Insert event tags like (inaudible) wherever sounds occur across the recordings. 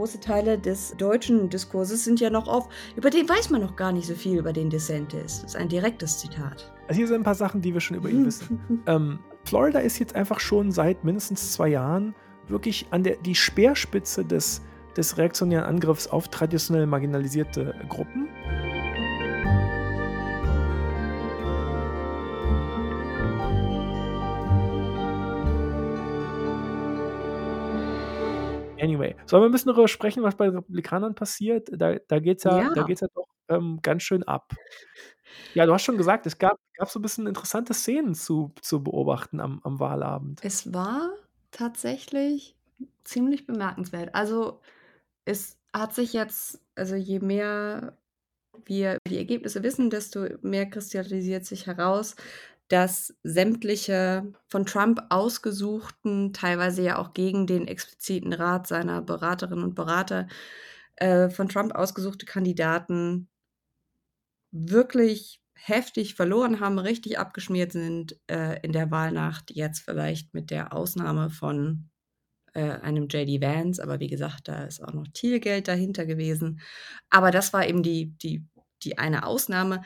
große Teile des deutschen Diskurses sind ja noch auf, über den weiß man noch gar nicht so viel über den DeSantis. Das ist ein direktes Zitat. Also hier sind ein paar Sachen, die wir schon über ihn wissen. (laughs) ähm, Florida ist jetzt einfach schon seit mindestens zwei Jahren wirklich an der die Speerspitze des, des reaktionären Angriffs auf traditionell marginalisierte Gruppen. Anyway, sollen wir ein bisschen darüber sprechen, was bei den Republikanern passiert? Da, da geht es ja, ja. ja doch ähm, ganz schön ab. Ja, du hast schon gesagt, es gab, gab so ein bisschen interessante Szenen zu, zu beobachten am, am Wahlabend. Es war tatsächlich ziemlich bemerkenswert. Also es hat sich jetzt, also je mehr wir die Ergebnisse wissen, desto mehr kristallisiert sich heraus, dass sämtliche von Trump ausgesuchten, teilweise ja auch gegen den expliziten Rat seiner Beraterinnen und Berater, äh, von Trump ausgesuchte Kandidaten wirklich heftig verloren haben, richtig abgeschmiert sind äh, in der Wahlnacht. Jetzt vielleicht mit der Ausnahme von äh, einem JD Vance, aber wie gesagt, da ist auch noch Thielgeld dahinter gewesen. Aber das war eben die, die, die eine Ausnahme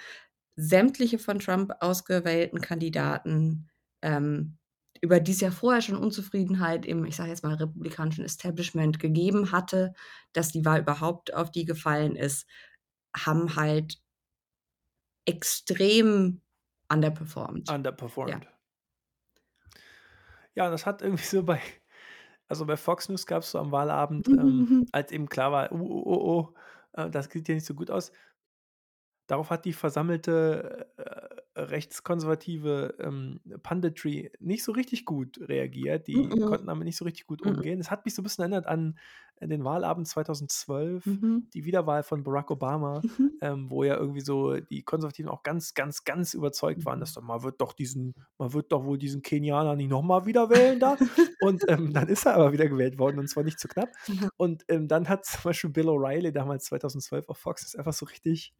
sämtliche von Trump ausgewählten Kandidaten, ähm, über die es ja vorher schon Unzufriedenheit im, ich sage jetzt mal, republikanischen Establishment gegeben hatte, dass die Wahl überhaupt auf die gefallen ist, haben halt extrem underperformed. Underperformed. Ja, ja das hat irgendwie so bei, also bei Fox News gab es so am Wahlabend, mhm. ähm, (laughs) als eben klar war, oh, oh, oh, oh, äh, das sieht ja nicht so gut aus, Darauf hat die versammelte äh, rechtskonservative ähm, Punditry nicht so richtig gut reagiert. Die mhm. konnten damit nicht so richtig gut umgehen. Es hat mich so ein bisschen erinnert an äh, den Wahlabend 2012, mhm. die Wiederwahl von Barack Obama, mhm. ähm, wo ja irgendwie so die Konservativen auch ganz, ganz, ganz überzeugt waren, dass mhm. man wird doch diesen, man wird doch wohl diesen Kenianer nicht nochmal wieder wählen da. und (laughs) ähm, dann ist er aber wieder gewählt worden und zwar nicht zu knapp. Und ähm, dann hat zum Beispiel Bill O'Reilly damals 2012 auf Fox ist einfach so richtig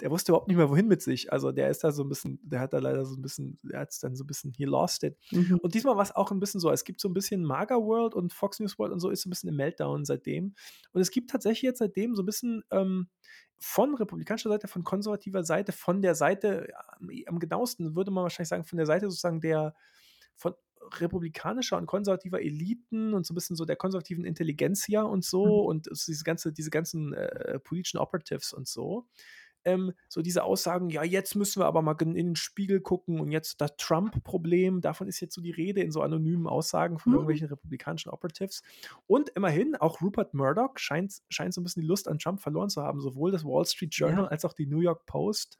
der wusste überhaupt nicht mehr, wohin mit sich. Also der ist da so ein bisschen, der hat da leider so ein bisschen, der hat es dann so ein bisschen, he lost it. Mhm. Und diesmal war es auch ein bisschen so, es gibt so ein bisschen Maga World und Fox News World und so ist so ein bisschen im Meltdown seitdem. Und es gibt tatsächlich jetzt seitdem so ein bisschen ähm, von republikanischer Seite, von konservativer Seite, von der Seite, am genauesten würde man wahrscheinlich sagen, von der Seite sozusagen der, von republikanischer und konservativer Eliten und so ein bisschen so der konservativen Intelligenzia und so mhm. und diese ganze, diese ganzen äh, politischen Operatives und so ähm, so diese Aussagen, ja, jetzt müssen wir aber mal in den Spiegel gucken und jetzt das Trump-Problem, davon ist jetzt so die Rede in so anonymen Aussagen von mhm. irgendwelchen republikanischen Operatives. Und immerhin, auch Rupert Murdoch scheint, scheint so ein bisschen die Lust an Trump verloren zu haben. Sowohl das Wall Street Journal ja. als auch die New York Post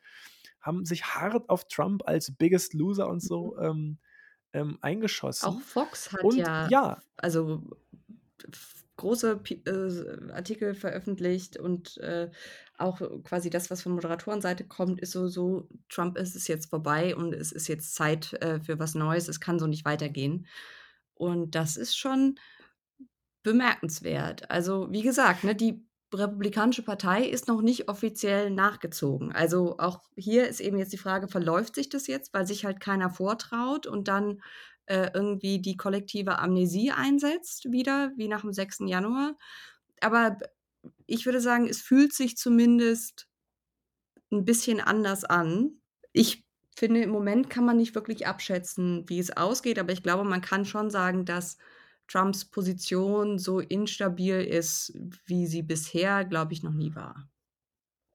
haben sich hart auf Trump als Biggest Loser und so mhm. ähm, ähm, eingeschossen. Auch Fox hat und, ja, ja, also große äh, Artikel veröffentlicht und äh, auch quasi das, was von Moderatorenseite kommt, ist so, so, Trump ist es jetzt vorbei und es ist jetzt Zeit äh, für was Neues, es kann so nicht weitergehen. Und das ist schon bemerkenswert. Also, wie gesagt, ne, die Republikanische Partei ist noch nicht offiziell nachgezogen. Also auch hier ist eben jetzt die Frage, verläuft sich das jetzt, weil sich halt keiner vortraut und dann äh, irgendwie die kollektive Amnesie einsetzt, wieder, wie nach dem 6. Januar. Aber ich würde sagen, es fühlt sich zumindest ein bisschen anders an. Ich finde, im Moment kann man nicht wirklich abschätzen, wie es ausgeht, aber ich glaube, man kann schon sagen, dass Trumps Position so instabil ist, wie sie bisher, glaube ich, noch nie war.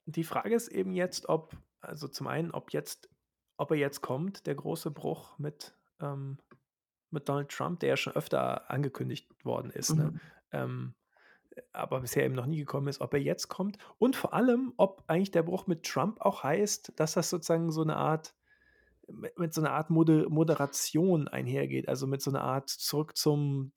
Die Frage ist eben jetzt, ob, also zum einen, ob jetzt, ob er jetzt kommt, der große Bruch mit ähm, mit Donald Trump, der ja schon öfter angekündigt worden ist, ne? mhm. ne? ähm, aber bisher eben noch nie gekommen ist, ob er jetzt kommt und vor allem, ob eigentlich der Bruch mit Trump auch heißt, dass das sozusagen so eine Art mit, mit so einer Art Moder Moderation einhergeht, also mit so einer Art zurück zum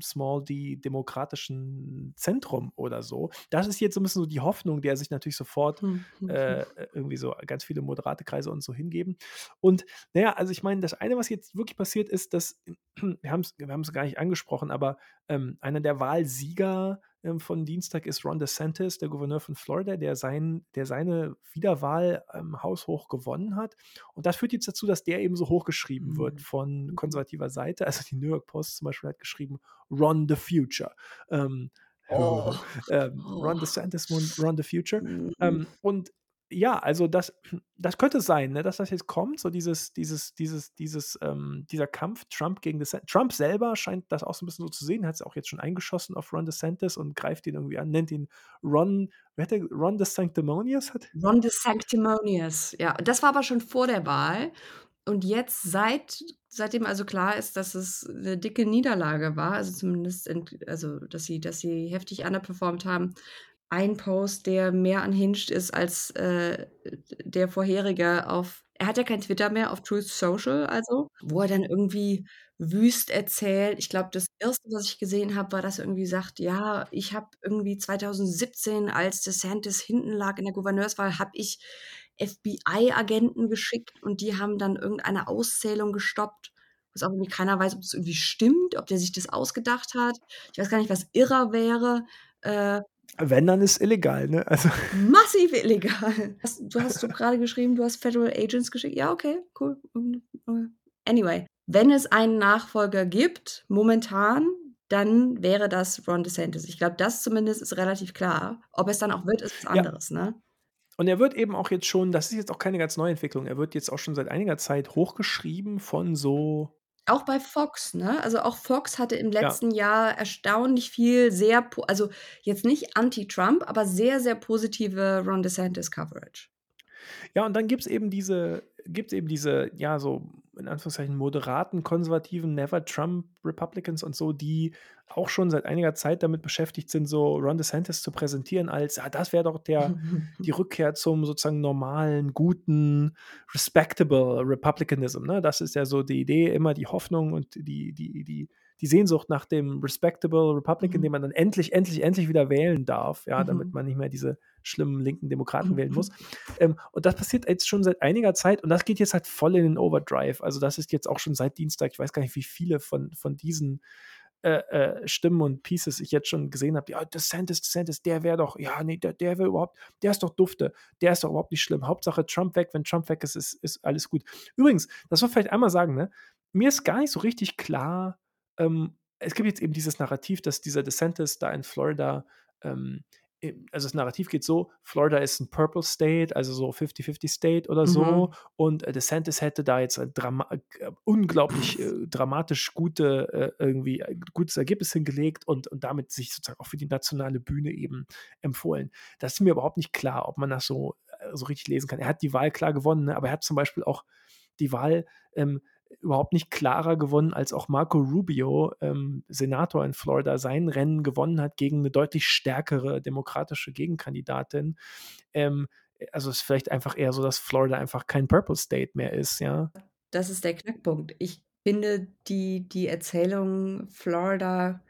Small D demokratischen Zentrum oder so. Das ist jetzt so ein bisschen so die Hoffnung, der sich natürlich sofort hm, hm, hm. äh, irgendwie so ganz viele moderate Kreise und so hingeben. Und naja, also ich meine, das eine, was jetzt wirklich passiert ist, dass, (clears throat) wir haben es wir gar nicht angesprochen, aber ähm, einer der Wahlsieger ähm, von Dienstag ist Ron DeSantis, der Gouverneur von Florida, der, sein, der seine Wiederwahl ähm, haushoch gewonnen hat. Und das führt jetzt dazu, dass der eben so hochgeschrieben mhm. wird von konservativer Seite. Also die New York Post zum Beispiel hat geschrieben, Ron the Future. Ähm, (laughs) Oh. ähm, Oh. Ron DeSantis won (laughs) Run the Future. Mhm. Ähm, und ja, also das (clears throat) das könnte sein, ne, dass das jetzt kommt, so dieses dieses dieses dieses, ähm dieser Kampf Trump gegen DeSan Trump selber scheint das auch so 'n bisschen so zu sehen, hat's auch jetzt schon eingeschossen auf Ron DeSantis und greift ihn irgendwie an, nennt ihn Ron wie hat er Ron the Sanctimonious hat Ron the Sanctimonious, ja. Das war aber schon vor der Wahl. Und jetzt seit seitdem also klar ist, dass es 'ne dicke Niederlage war, also zumindest ent also, dass sie dass sie heftig underperformed haben. Ein Post, der mehr unhinged ist als, äh, der vorherige auf er hat ja kein Twitter mehr, auf Truth Social also, wo er dann irgendwie wüst erzählt ich glaube, das Erste, was ich gesehen habe, war, dass er irgendwie sagt: „Ja, ich habe irgendwie 2017, als DeSantis hinten lag in der Gouverneurswahl, habe ich FBI-Agenten geschickt und die haben dann irgendeine Auszählung gestoppt.“ Was auch irgendwie keiner weiß, ob's irgendwie stimmt, ob der sich das ausgedacht hat. Ich weiß gar nicht, was irrer wäre. Äh Wenn, dann ist illegal, ne? Also (laughs) Massiv illegal. Hast du hast du grade geschrieben, du hast Federal Agents geschickt? Ja, okay, cool. Anyway, wenn es einen Nachfolger gibt, momentan, dann wäre das Ron DeSantis. Ich glaube, das zumindest ist relativ klar. Ob es dann auch wird, ist was Ja. anderes, ne? Und er wird eben auch jetzt schon das ist jetzt auch keine ganz neue Entwicklung. Er wird jetzt auch schon seit einiger Zeit hochgeschrieben von so Auch bei Fox, ne? Also, auch Fox hatte im Ja. letzten Jahr erstaunlich viel sehr po also, jetzt nicht anti-Trump, aber sehr, sehr positive Ron DeSantis Coverage. Ja, und dann gibt's eben diese gibt's eben diese, ja, so in Anführungszeichen moderaten, konservativen Never Trump Republicans und so, die auch schon seit einiger Zeit damit beschäftigt sind, so Ron DeSantis zu präsentieren als: „Ah, das wäre doch der (laughs) die Rückkehr zum sozusagen normalen, guten, respectable Republicanism“, ne? Das ist ja so die Idee, immer die Hoffnung und die die die die Sehnsucht nach dem respectable Republican, den Mhm. man dann endlich, endlich, endlich wieder wählen darf, ja, damit Mhm. man nicht mehr diese schlimmen linken Demokraten wählen muss. (laughs) Ähm, und das passiert jetzt schon seit einiger Zeit und das geht jetzt halt voll in den Overdrive. Also, das ist jetzt auch schon seit Dienstag ich weiß gar nicht, wie viele von von diesen, äh, äh, Stimmen und Pieces ich jetzt schon gesehen habe. „Ja, DeSantis, DeSantis, der wäre doch ja, ne, der der wäre überhaupt der ist doch dufte. Der ist doch überhaupt nicht schlimm. Hauptsache Trump weg. Wenn Trump weg ist, ist ist alles gut.“ Übrigens, das soll vielleicht einmal sagen, ne? Mir ist gar nicht so richtig klar ähm, es gibt jetzt eben dieses Narrativ, dass dieser DeSantis da in Florida, ähm, also, das Narrativ geht so: Florida ist 'n Purple State, also, so Fifty-Fifty State oder so. Mhm. Und, äh, DeSantis hätte da jetzt ein drama äh, unglaublich, äh, dramatisch gute äh, irgendwie gutes Ergebnis hingelegt und und damit sich sozusagen auch für die nationale Bühne eben empfohlen. Das ist mir überhaupt nicht klar, ob man das so äh, so richtig lesen kann. Er hat die Wahl klar gewonnen, ne, aber er hat zum Beispiel auch die Wahl, ähm, überhaupt nicht klarer gewonnen, als auch Marco Rubio, ähm, Senator in Florida, sein Rennen gewonnen hat gegen 'ne deutlich stärkere demokratische Gegenkandidatin. Ähm, äh, also, ist vielleicht einfach eher so, dass Florida einfach kein Purple State mehr ist, ja. Das ist der Knackpunkt. Ich finde die die Erzählung Florida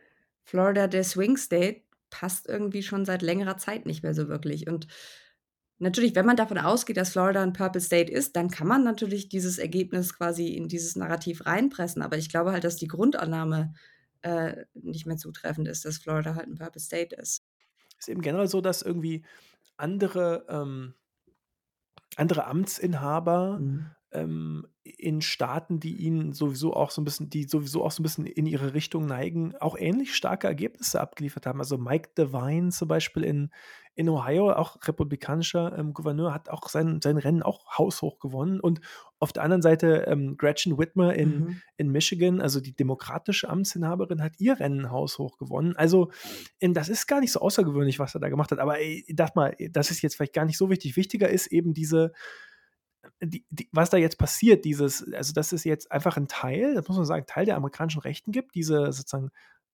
Florida der Swing State passt irgendwie schon seit längerer Zeit nicht mehr so wirklich. Und natürlich, wenn man davon ausgeht, dass Florida 'n Purple State ist, dann kann man natürlich dieses Ergebnis quasi in dieses Narrativ reinpressen. Aber ich glaube halt, dass die Grundannahme, äh, nicht mehr zutreffend ist, dass Florida halt 'n Purple State ist. Ist eben generell so, dass irgendwie andere, ähm andere Amtsinhaber, Mhm. ähm, in Staaten, die ihnen sowieso auch so 'n bisschen die sowieso auch so 'n bisschen in ihre Richtung neigen, auch ähnlich starke Ergebnisse abgeliefert haben. Also, Mike DeWine zum Beispiel in in Ohio, auch republikanischer, ähm, Gouverneur, hat auch sein sein Rennen auch haushoch gewonnen. Und auf der anderen Seite, ähm, Gretchen Whitmer in Mhm. in Michigan, also, die demokratische Amtsinhaberin, hat ihr Rennen haushoch gewonnen. Also, ähm, das ist gar nicht so außergewöhnlich, was er da gemacht hat. Aber, ey, dachte mal, das ist jetzt vielleicht gar nicht so wichtig. Wichtiger ist eben diese die die was da jetzt passiert, dieses also, dass es jetzt einfach 'n Teil, das muss man sagen, Teil der amerikanischen Rechten gibt, diese sozusagen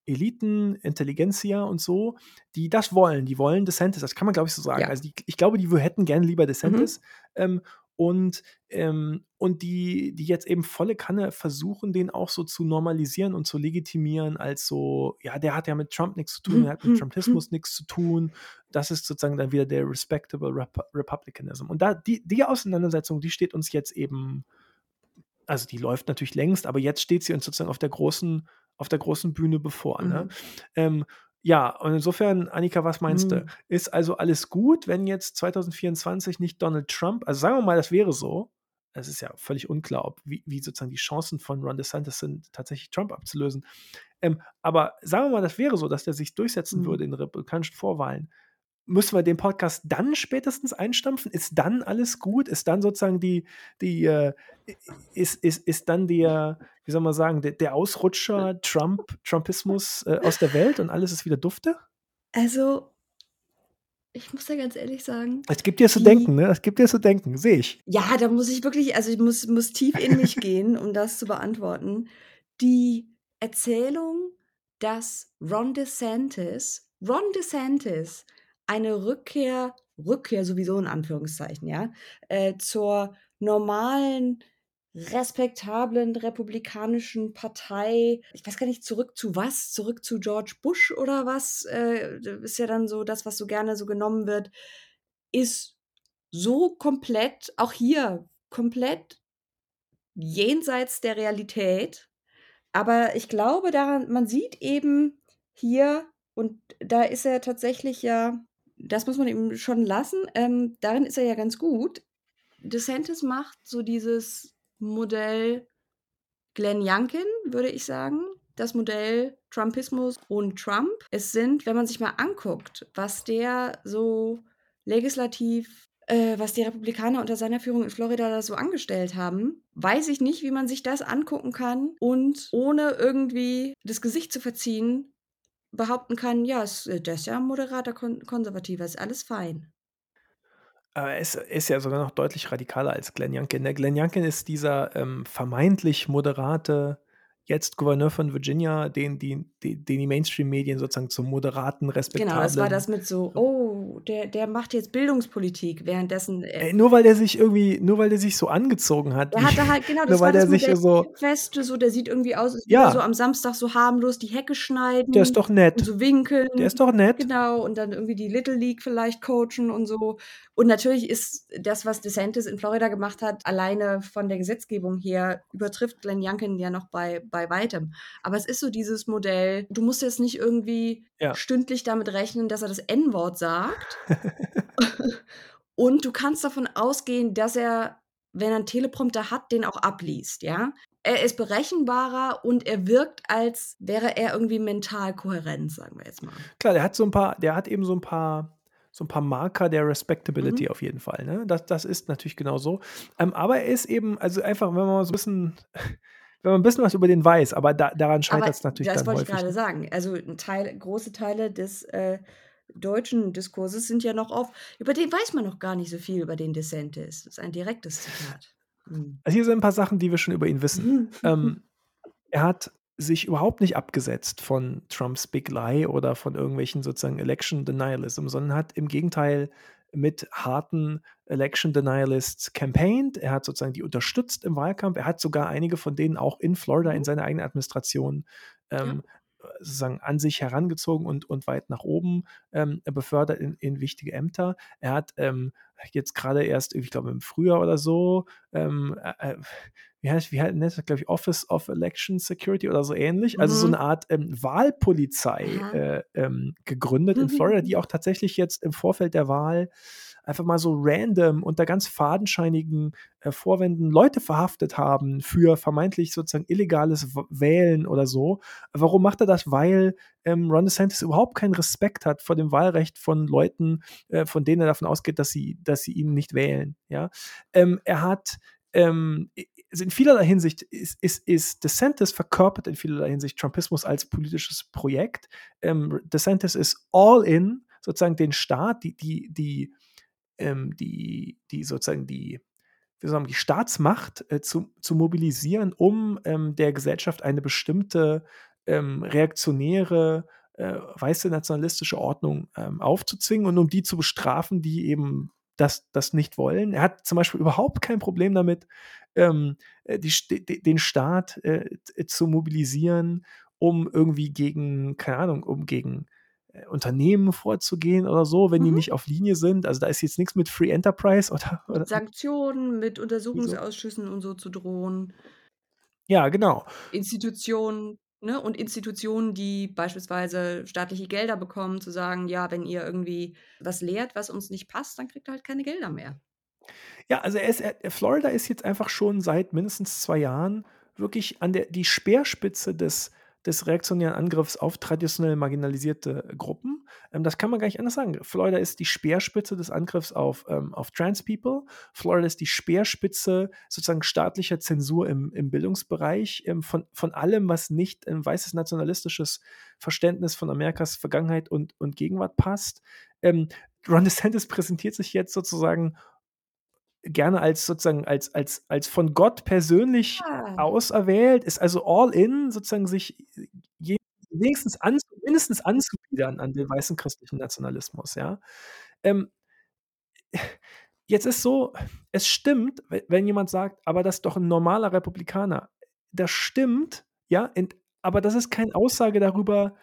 Eliten, Intelligentsia und so, die das wollen. Die wollen DeSantis, das kann man, glaube ich, so sagen. Ja. Also, die ich glaube, die hätten gerne lieber Mhm. DeSantis, ähm, und ähm, und die die jetzt eben volle Kanne versuchen, den auch so zu normalisieren und zu legitimieren als so: „Ja, der hat ja mit Trump nix zu tun, der Mhm, hat mit mhm, mhm. Trumpismus nix zu tun.“ Das ist sozusagen dann wieder der respectable Repu Republicanism. Und da die die Auseinandersetzung, die steht uns jetzt eben also, die läuft natürlich längst, aber jetzt steht sie uns sozusagen auf der großen auf der großen Bühne bevor, ne? Mhm. Ähm, ja, und insofern, Annika, was meinst du? Mhm. Ist also alles gut, wenn jetzt 2024 nicht Donald Trump also, sagen wir mal, das wäre so. Es ist ja völlig unklar, ob wie wie sozusagen die Chancen von Ron DeSantis sind, tatsächlich Trump abzulösen. Ähm, aber sagen wir mal, das wäre so, dass der sich durchsetzen Mhm. würde in republikanischen Vorwahlen. Müssen wir den Podcast dann spätestens einstampfen? Ist dann alles gut? Ist dann sozusagen die die, äh, ist ist ist dann der, wie soll man sagen, der der Ausrutscher Trump Trumpismus, äh, aus der Welt und alles ist wieder dufte? Also ich muss ja ganz ehrlich sagen, Es gibt dir zu denken, ne? Es gibt dir zu denken, sehe ich. Ja, da muss ich wirklich also, ich muss muss tief in mich (laughs) gehen, um das zu beantworten. Die Erzählung, dass Ron DeSantis Ron DeSantis eine Rückkehr Rückkehr sowieso in Anführungszeichen, ja, äh, zur normalen, respektablen republikanischen Partei ich weiß gar nicht, zurück zu was? Zurück zu George Bush oder was? Äh, ist ja dann so das, was so gerne so genommen wird, ist so komplett auch hier komplett jenseits der Realität. Aber ich glaube daran man sieht eben hier und da ist er tatsächlich ja das muss man ihm schon lassen, ähm, darin ist er ja ganz gut. DeSantis macht so dieses Modell Glenn Youngkin, würde ich sagen, das Modell Trumpismus und Trump. Es sind, wenn man sich mal anguckt, was der so legislativ äh, was die Republikaner unter seiner Führung in Florida da so angestellt haben, weiß ich nicht, wie man sich das angucken kann und ohne irgendwie das Gesicht zu verziehen, behaupten kann: „Ja, es der ist ja 'n moderater Kon Konservativer, ist alles fein.“ Aber er ist er ist ja sogar noch deutlich radikaler als Glenn Youngkin, ne? Glenn Youngkin ist dieser, ähm, vermeintlich moderate, jetzt Gouverneur von Virginia, den die den die Mainstream-Medien sozusagen zum moderaten, Genau, das war das mit so: „Oh, der der macht jetzt Bildungspolitik“, währenddessen, äh Ey, nur weil der sich irgendwie nur weil der sich so angezogen hat, Der hatte halt genau, (laughs) nur das weil war der das sich Modell so Weste, so der sieht irgendwie aus, als er so Ja. am Samstag so harmlos die Hecke Der ist schneiden doch und nett. so winkeln. Der ist doch nett. Genau, und dann irgendwie die Little League vielleicht coachen und so. Und natürlich ist das, was DeSantis in Florida gemacht hat, alleine von der Gesetzgebung her übertrifft Glenn Youngkin ja noch bei bei Weitem. Aber es ist so dieses Modell, du musst jetzt nicht irgendwie Ja. stündlich damit rechnen, dass er das N-Wort sagt. (laughs) (laughs) Und du kannst davon ausgehen, dass er, wenn er 'n Teleprompter hat, den auch abliest, ja? Er ist berechenbarer und er wirkt, als wäre er irgendwie mental kohärent, sagen wir jetzt mal. Klar, der hat so 'n paar der hat eben so 'n paar so 'n paar Marker der Respectability Mhm. auf jeden Fall, ne? Das das ist natürlich genau so. Ähm, aber er ist eben also einfach, wenn man mal so 'n bisschen wenn man 'n bisschen was über den weiß, aber da daran Aber scheitert's natürlich das dann wollte ich häufig, grade ne? sagen. Also Teil große Teile des, äh, deutschen Diskurses sind ja noch auf über den weiß man noch gar nicht so viel über den DeSantis. Das ist ein direktes Zitat. Mhm. Also, hier sind 'n paar Sachen, die wir schon über ihn wissen. Ähm, er hat sich überhaupt nicht abgesetzt von Trumps Big Lie oder von irgendwelchen sozusagen Election Denialism, sondern hat im Gegenteil mit harten Election Denialists campaigned. Er hat sozusagen die unterstützt im Wahlkampf. Er hat sogar einige von denen auch in Florida in Mhm. seiner eigenen Administration, Ja. ähm, äh, sozusagen an sich herangezogen und und weit nach oben, ähm, befördert in in wichtige Ämter. Er hat, ähm, jetzt grade erst, ich glaube im Frühjahr oder so, ähm, äh, äh, wie heißt wie nennt das, glaube ich, Office of Election Security oder so ähnlich, also so Mhm. Art, ähm, Wahlpolizei, äh, ähm, gegründet in Florida, die auch tatsächlich jetzt im Vorfeld der Wahl einfach mal so random unter ganz fadenscheinigen, äh, Vorwänden Leute verhaftet haben für vermeintlich sozusagen illegales Wählen oder so. Warum macht er das? Weil, ähm, Ron DeSantis überhaupt keinen Respekt hat vor dem Wahlrecht von Leuten, äh, von denen er davon ausgeht, dass sie dass sie ihn nicht wählen, ja? Ähm, er hat, ähm, in vielerlei Hinsicht ist ist ist DeSantis verkörpert in vielerlei Hinsicht Trumpismus als politisches Projekt. Ähm, DeSantis ist all in, sozusagen den Staat, die die die ähm, die die sozusagen die soll man die Staatsmacht, äh, zu zu mobilisieren, um, ähm, der Gesellschaft eine bestimmte, ähm, reaktionäre, äh, weiße nationalistische Ordnung, ähm, aufzuzwingen und um die zu bestrafen, die eben das das nicht wollen. Er hat zum Beispiel überhaupt kein Problem damit, ähm, äh, die de den Staat, äh, zu mobilisieren, um irgendwie gegen keine Ahnung, um gegen, Unternehmen vorzugehen oder so, wenn die Mhm. nicht auf Linie sind. Also, da ist jetzt nix mit Free Enterprise (laughs) oder oder Mit Sanktionen, mit so. Untersuchungsausschüssen und so zu drohen. Ja, genau. Institutionen, ne? Und Institutionen, die beispielsweise staatliche Gelder bekommen, zu sagen: „Ja, wenn ihr irgendwie was lehrt, was uns nicht passt, dann kriegt ihr halt keine Gelder mehr.“ Ja, also ist Florida ist jetzt einfach schon seit mindestens 2 Jahren wirklich an der die Speerspitze des des reaktionären Angriffs auf traditionell marginalisierte Gruppen. Ähm, das kann man gar nicht anders sagen. Florida ist die Speerspitze des Angriffs auf, ähm, auf Trans People. Florida ist die Speerspitze sozusagen staatlicher Zensur im, im Bildungsbereich ähm, von, von allem, was nicht ein weißes nationalistisches Verständnis von Amerikas Vergangenheit und, und Gegenwart passt. Ähm, Ron DeSantis präsentiert sich jetzt sozusagen gerne als sozusagen als als als von Gott persönlich Ah. auserwählt, ist also all in, sozusagen sich je wenigstens anzu mindestens anzubiedern an den weißen christlichen Nationalismus, ja. Ähm, (laughs) jetzt ist so, es stimmt, we wenn jemand sagt: „Aber das ist doch 'n normaler Republikaner.“ Das stimmt, ja, ent aber das ist keine Aussage darüber,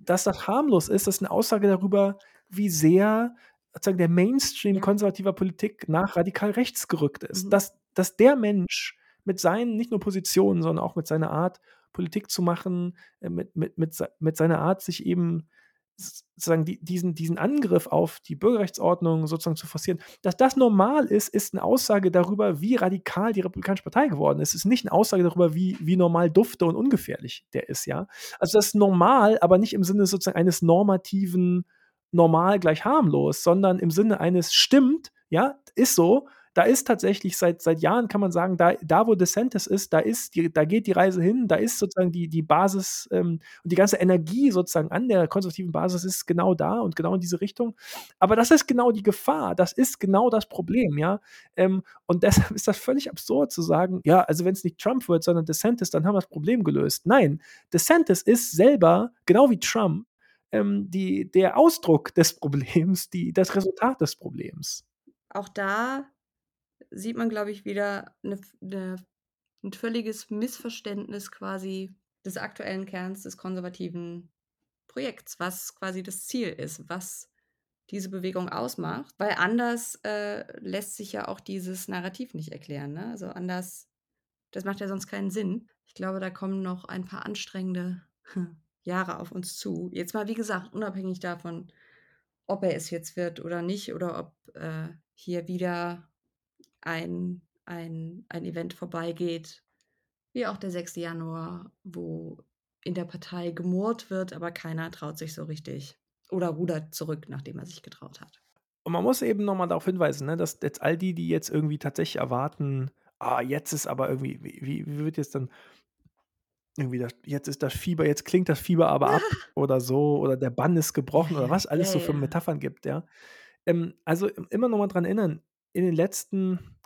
dass das harmlos ist. Das ist 'ne Aussage darüber, wie sehr sozusagen der Mainstream Ja. konservativer Politik nach radikal rechts gerückt ist. Mhm. Dass dass der Mensch mit seinen nicht nur Positionen, sondern auch mit seiner Art, Politik zu machen, äh, mit mit mit mit seiner Art, sich eben sozusagen die diesen diesen Angriff auf die Bürgerrechtsordnung sozusagen zu forcieren. Dass das normal ist, ist 'ne Aussage darüber, wie radikal die Republikanische Partei geworden ist. Es ist nicht 'ne Aussage darüber, wie wie normal dufte und ungefährlich der ist, ja. Also, das ist normal, aber nicht im Sinne sozusagen eines normativen normal gleich harmlos, sondern im Sinne eines stimmt, ja, ist so. Da ist tatsächlich seit seit Jahren kann man sagen, da da, wo DeSantis ist, da ist die da geht die Reise hin, da ist sozusagen die die Basis, ähm, und die ganze Energie sozusagen an der konservativen Basis ist genau da und genau in diese Richtung. Aber das ist genau die Gefahr. Das ist genau das Problem, ja. Ähm, und (laughs) deshalb ist das völlig absurd zu sagen: „Ja, also, wenn's nicht Trump wird, sondern DeSantis, dann haben wir das Problem gelöst.“ Nein, DeSantis ist selber, genau wie Trump, ähm, die der Ausdruck des Problems, die das Resultat des Problems. Auch da sieht man, glaube ich, wieder 'ne f 'ne 'n völliges Missverständnis quasi des aktuellen Kerns des konservativen Projekts, was quasi das Ziel ist, was diese Bewegung ausmacht, weil anders, äh, lässt sich ja auch dieses Narrativ nicht erklären, ne? Also, anders das macht ja sonst keinen Sinn. Ich glaube, da kommen noch ein paar anstrengende Jahre auf uns zu. Jetzt mal, wie gesagt, unabhängig davon, ob er es jetzt wird oder nicht oder ob, äh, hier wieder ein ein ein Event vorbeigeht, wie auch der 6. Januar, wo in der Partei gemurrt wird, aber keiner traut sich so richtig oder rudert zurück, nachdem er sich getraut hat. Und man muss eben noch mal darauf hinweisen, ne, dass jetzt all die, die jetzt irgendwie tatsächlich erwarten: „Ah, jetzt ist aber irgendwie wie wie wie wird jetzt dann irgendwie das jetzt ist das Fieber jetzt klingt das Fieber aber ab (laughs) oder so oder der Bann ist Ja, gebrochen“ oder ja, was ja, alles so für ja. Metaphern gibt, ja. Ähm, also, im immer noch mal dran erinnern, in den letzten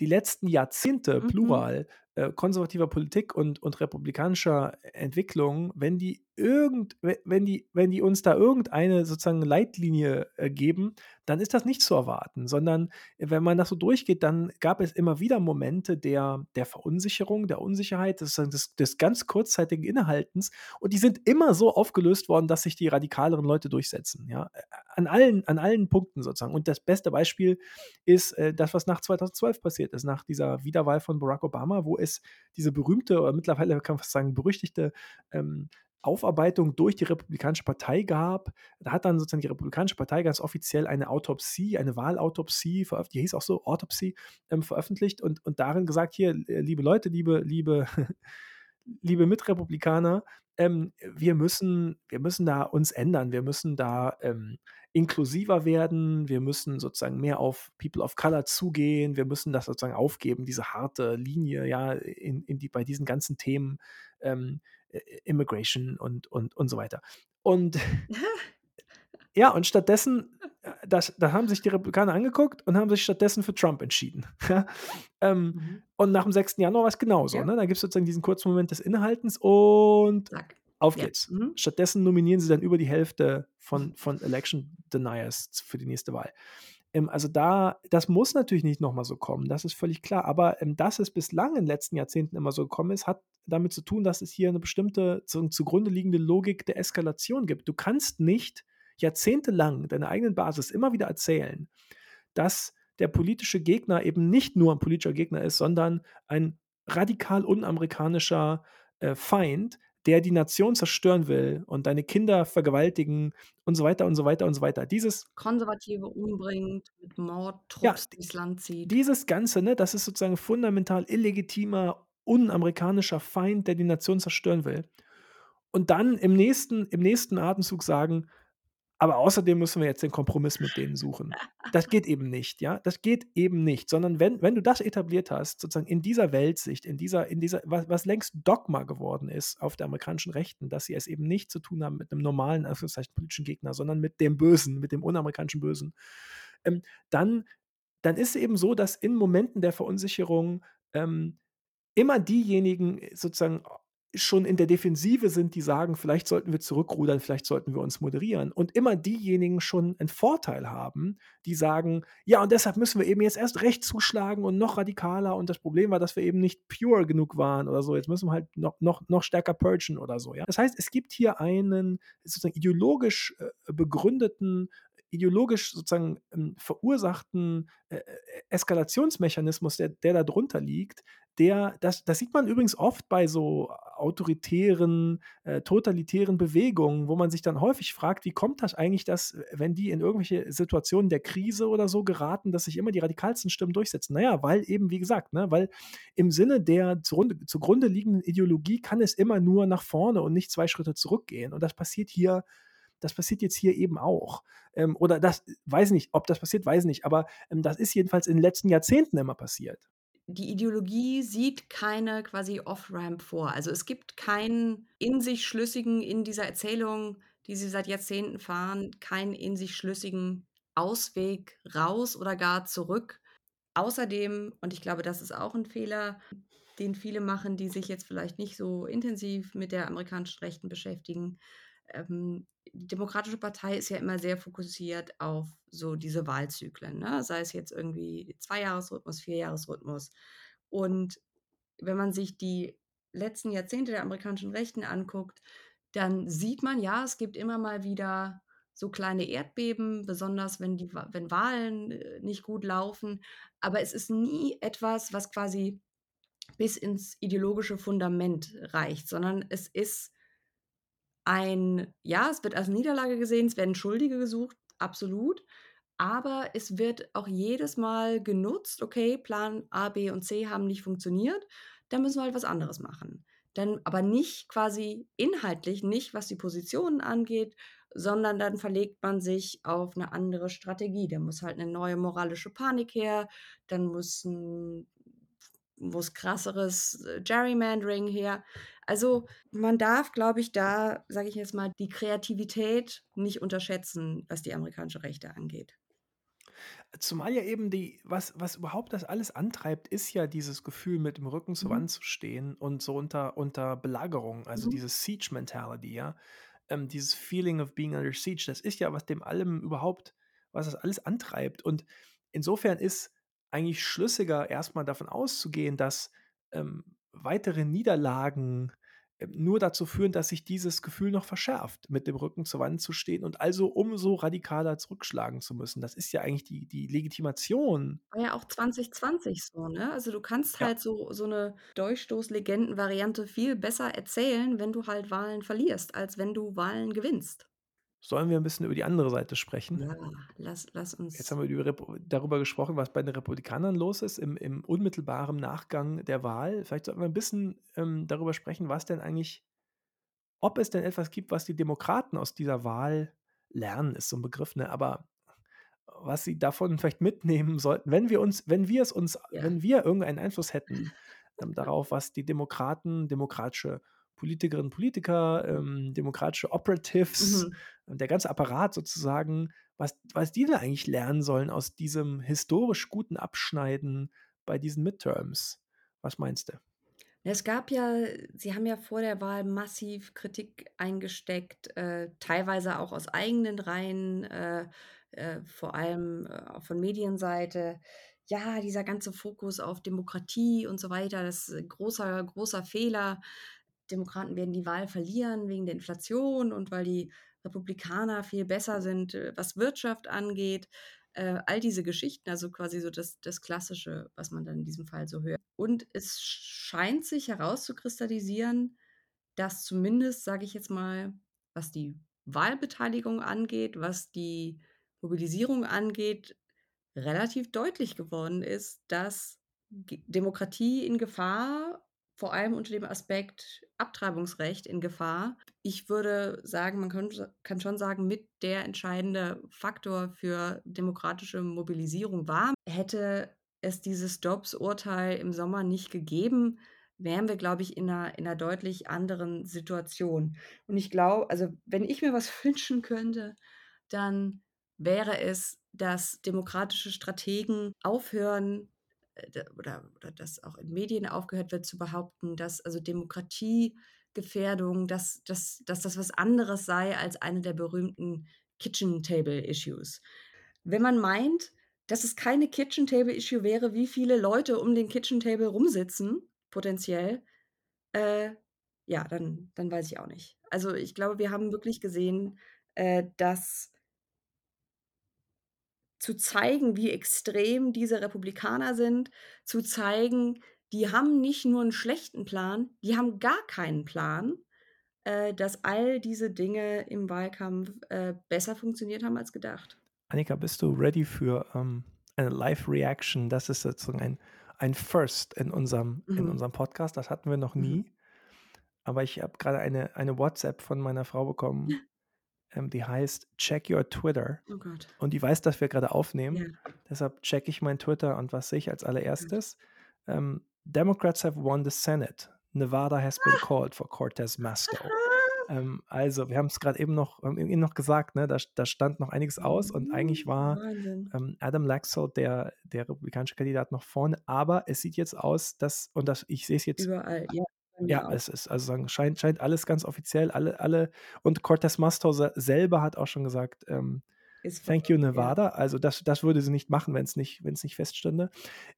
die letzten Jahrzehnte, Mhm. Plural, äh, konservativer Politik und und republikanischer Entwicklung, wenn die irgend we wenn die wenn die uns da irgendeine sozusagen Leitlinie, äh, geben, dann ist das nicht zu erwarten, sondern wenn man das so durchgeht, dann gab es immer wieder Momente der der Verunsicherung, der Unsicherheit, des des des ganz kurzzeitigen Innehaltens und die sind immer so aufgelöst worden, dass sich die radikaleren Leute durchsetzen, ja, äh, an allen an allen Punkten sozusagen. Und das beste Beispiel ist, äh, das, was nach 2012 passiert ist, nach dieser Wiederwahl von Barack Obama, wo es diese berühmte oder mittlerweile kann man fast sagen, berüchtigte, ähm, Aufarbeitung durch die Republikanische Partei gab. Da hat dann sozusagen die Republikanische Partei ganz offiziell eine Autopsie, eine Wahlautopsie veröff die hieß auch so, Autopsy, ähm, veröffentlicht und und darin gesagt: „Hier, äh, liebe Leute, liebe liebe (laughs) liebe Mitrepublikaner, ähm, wir müssen wir müssen da uns ändern. Wir müssen da, ähm, inklusiver werden. Wir müssen sozusagen mehr auf People of Color zugehen. Wir müssen das sozusagen aufgeben, diese harte Linie, ja, in in die bei diesen ganzen Themen, ähm, Immigration und und und so weiter.“ Und (laughs) ja, und stattdessen, äh, das da haben sich die Republikaner angeguckt und haben sich stattdessen für Trump entschieden? (laughs) Ähm, Mhm. und nach dem 6. Januar war's genauso, Ja. ne? Da gibt's sozusagen diesen kurzen Moment des Innehaltens und Zack. auf Ja. geht's. Mhm. Stattdessen nominieren sie dann über die Hälfte von von Election Deniers für die nächste Wahl. Ähm, also, da das muss natürlich nicht noch mal so kommen, das ist völlig klar. Aber, ähm, dass es bislang in den letzten Jahrzehnten immer so gekommen ist, hat damit zu tun, dass es hier 'ne bestimmte zu zugrunde liegende Logik der Eskalation gibt. Du kannst nicht jahrzehntelang deiner eigenen Basis immer wieder erzählen, dass der politische Gegner eben nicht nur 'n politischer Gegner ist, sondern ein radikal unamerikanischer, äh, Feind, der die Nation zerstören will und deine Kinder vergewaltigen und so weiter und so weiter und so weiter. Dieses Konservative umbringt, mit Ja, Mordtrupps d durchs Land zieht. dieses Ganze, ne, das ist sozusagen fundamental illegitimer, unamerikanischer Feind, der die Nation zerstören will. und dann im nächsten im nächsten Atemzug sagen: „Aber außerdem müssen wir jetzt den Kompromiss mit denen suchen.“ Das geht eben nicht, ja? Das geht eben nicht, sondern wenn wenn du das etabliert hast, sozusagen in dieser Weltsicht, in dieser in dieser was was längst Dogma geworden ist auf der amerikanischen Rechten, dass sie es eben nicht zu tun haben mit 'nem normalen, Anführungszeichen, politischen Gegner, sondern mit dem Bösen, mit dem unamerikanischen Bösen, ähm, dann dann ist eben so, dass in Momenten der Verunsicherung, ähm, immer diejenigen sozusagen schon in der Defensive sind, die sagen: „Vielleicht sollten wir zurückrudern, vielleicht sollten wir uns moderieren.“ Und immer diejenigen schon 'n Vorteil haben, die sagen: „Ja, und deshalb müssen wir eben jetzt erst recht zuschlagen und noch radikaler und das Problem war, dass wir eben nicht pure genug waren oder so. Jetzt müssen wir halt noch noch noch stärker purgen oder so“, ja? Das heißt, es gibt hier einen sozusagen ideologisch, äh, begründeten ideologisch sozusagen, ähm, verursachten, äh, äh, Eskalationsmechanismus, der der da drunter liegt, der das das sieht man übrigens oft bei so autoritären, äh, totalitären Bewegungen, wo man sich dann häufig fragt: „Wie kommt das eigentlich, dass, wenn die in irgendwelche Situationen der Krise oder so geraten, dass sich immer die radikalsten Stimmen durchsetzen?“ Na ja, weil eben, wie gesagt, ne, weil im Sinne der zugrunde zugrunde liegenden Ideologie kann es immer nur nach vorne und nicht 2 Schritte zurückgehen. Und das passiert hier das passiert jetzt hier eben auch. Ähm, oder das weiß nicht, ob das passiert, weiß ich nicht, aber, ähm, das ist jedenfalls in den letzten Jahrzehnten immer passiert. Die Ideologie sieht keine quasi Off-Ramp vor. Also, es gibt keinen in sich schlüssigen in dieser Erzählung, die sie seit Jahrzehnten fahren, keinen in sich schlüssigen Ausweg raus oder gar zurück. Außerdem, und ich glaube, das ist auch 'n Fehler, den viele machen, die sich jetzt vielleicht nicht so intensiv mit der amerikanischen Rechten beschäftigen, ähm, die Demokratische Partei ist ja immer sehr fokussiert auf so diese Wahlzyklen, ne? Sei es jetzt irgendwie Zweijahresrhythmus, Vierjahresrhythmus. Und wenn man sich die letzten Jahrzehnte der amerikanischen Rechten anguckt, dann sieht man, ja, es gibt immer mal wieder so kleine Erdbeben, besonders wenn die wenn Wahlen, äh, nicht gut laufen. Aber es ist nie etwas, was quasi bis ins ideologische Fundament reicht, sondern es ist ein ja, es wird als Niederlage gesehen, es werden Schuldige gesucht, absolut. Aber es wird auch jedes Mal genutzt: „Okay, Plan A, B und C haben nicht funktioniert, dann müssen wir halt was anderes machen.“ Dann aber nicht quasi inhaltlich, nicht was die Positionen angeht, sondern dann verlegt man sich auf 'ne andere Strategie. Da muss halt 'ne neue moralische Panik her, dann muss 'n muss krasseres, äh, Gerrymandering her. Also, man darf, glaube ich, da, sage ich jetzt mal, die Kreativität nicht unterschätzen, was die amerikanische Rechte angeht. Zumal ja eben die was was überhaupt das alles antreibt, ist ja dieses Gefühl, mit dem Rücken zur Mhm. Wand zu stehen und so unter unter Belagerung, also Mhm. diese Siege Mentality, ja? Ähm, dieses Feeling of being under siege, das ist ja, was dem allem überhaupt was das alles antreibt. Und insofern ist eigentlich schlüssiger, erst mal davon auszugehen, dass, ähm, weitere Niederlagen, nur dazu führen, dass sich dieses Gefühl noch verschärft, mit dem Rücken zur Wand zu stehen und also umso radikaler zurückschlagen zu müssen. Das ist ja eigentlich die die Legitimation. War ja auch 2020 so, ne? Also, du kannst Ja. halt so so 'ne Dolchstoß-Legenden-Variante viel besser erzählen, wenn du halt Wahlen verlierst, als wenn du Wahlen gewinnst. Sollen wir 'n bisschen über die andere Seite sprechen? Ja, lass lass Jetzt uns haben wir darüber gesprochen, was bei den Republikanern los ist im im unmittelbaren Nachgang der Wahl. Vielleicht sollten wir 'n bisschen, ähm, darüber sprechen, was denn eigentlich ob es denn etwas gibt, was die Demokraten aus dieser Wahl lernen, ist so 'n Begriff, ne, aber was sie davon vielleicht mitnehmen sollten, wenn wir uns wenn wir es uns Ja. wenn wir irgendeinen Einfluss hätten, ähm, (laughs) darauf, was die Demokraten, demokratische Politikerinnen, Politiker, ähm, demokratische Operatives, Mhm. der ganze Apparat sozusagen, was was die denn eigentlich lernen sollen aus diesem historisch guten Abschneiden bei diesen Midterms. Was meinst du? Es gab ja sie haben ja vor der Wahl massiv Kritik eingesteckt, äh, teilweise auch aus eigenen Reihen, äh, äh, vor allem, äh, auch von Medienseite. Ja, dieser ganze Fokus auf Demokratie und so weiter, das ist großer großer Fehler. Demokraten werden die Wahl verlieren wegen der Inflation und weil die Republikaner viel besser sind, äh, was Wirtschaft angeht. Äh, all diese Geschichten, also quasi so das das Klassische, was man dann in diesem Fall so hört. Und es scheint sich herauszukristallisieren, dass zumindest, sage ich jetzt mal, was die Wahlbeteiligung angeht, was die Mobilisierung angeht, relativ deutlich geworden ist, dass Demokratie in Gefahr vor allem unter dem Aspekt Abtreibungsrecht in Gefahr. Ich würde sagen, man kann schon sagen, mit der entscheidende Faktor für demokratische Mobilisierung war. Hätte es dieses Dobbs-Urteil im Sommer nicht gegeben, wären wir, glaube ich, in einer in 'ner deutlich anderen Situation. Und ich glaube also, wenn ich mir was (laughs) wünschen könnte, dann wäre es, dass demokratische Strategen aufhören, oder oder dass auch in Medien aufgehört wird zu behaupten, dass also Demokratiegefährdung, dass dass dass das was anderes sei als eine der berühmten Kitchen Table Issues. Wenn man meint, dass es keine Kitchen Table Issue wäre, wie viele Leute um den Kitchen Table rumsitzen, potenziell, äh, ja, dann dann weiß ich auch nicht. Also, ich glaube, wir haben wirklich gesehen, äh, dass zu zeigen, wie extrem diese Republikaner sind, zu zeigen, die haben nicht nur 'n schlechten Plan, die haben gar keinen Plan, äh, dass all diese Dinge im Wahlkampf, äh, besser funktioniert haben als gedacht. Annika, bist du ready für, ähm, eine Live-Reaction? Das ist sozusagen ein ein First in unserem in Mhm. unserem Podcast. Das hatten wir noch Mhm. nie. Aber ich habe grade eine eine WhatsApp von meiner Frau bekommen, ähm, die heißt: „Check your Twitter.“ Oh Gott. Und die weiß, dass wir grade Ja. aufnehmen. Deshalb checke ich mein Twitter und was sehe ich als allererstes? Ähm, „Democrats have won the Senate. Nevada has been called for Cortez Masto.“ (laughs) Ähm, also, wir haben's grad eben noch haben eben noch gesagt, ne, da da stand noch einiges aus und eigentlich Mhm. war, ähm, Adam Laxalt, der der republikanische Kandidat, noch vorne. Aber es sieht jetzt aus, dass und das ich sehe es jetzt Überall, ja, ja, auch. es ist also sagen scheint scheint alles ganz offiziell, alle alle und Cortez Masto se selber hat auch schon gesagt, ähm: „Thank you, ja. Nevada.“ Also, das das würde sie nicht machen, wenn's nicht wenn's nicht feststünde.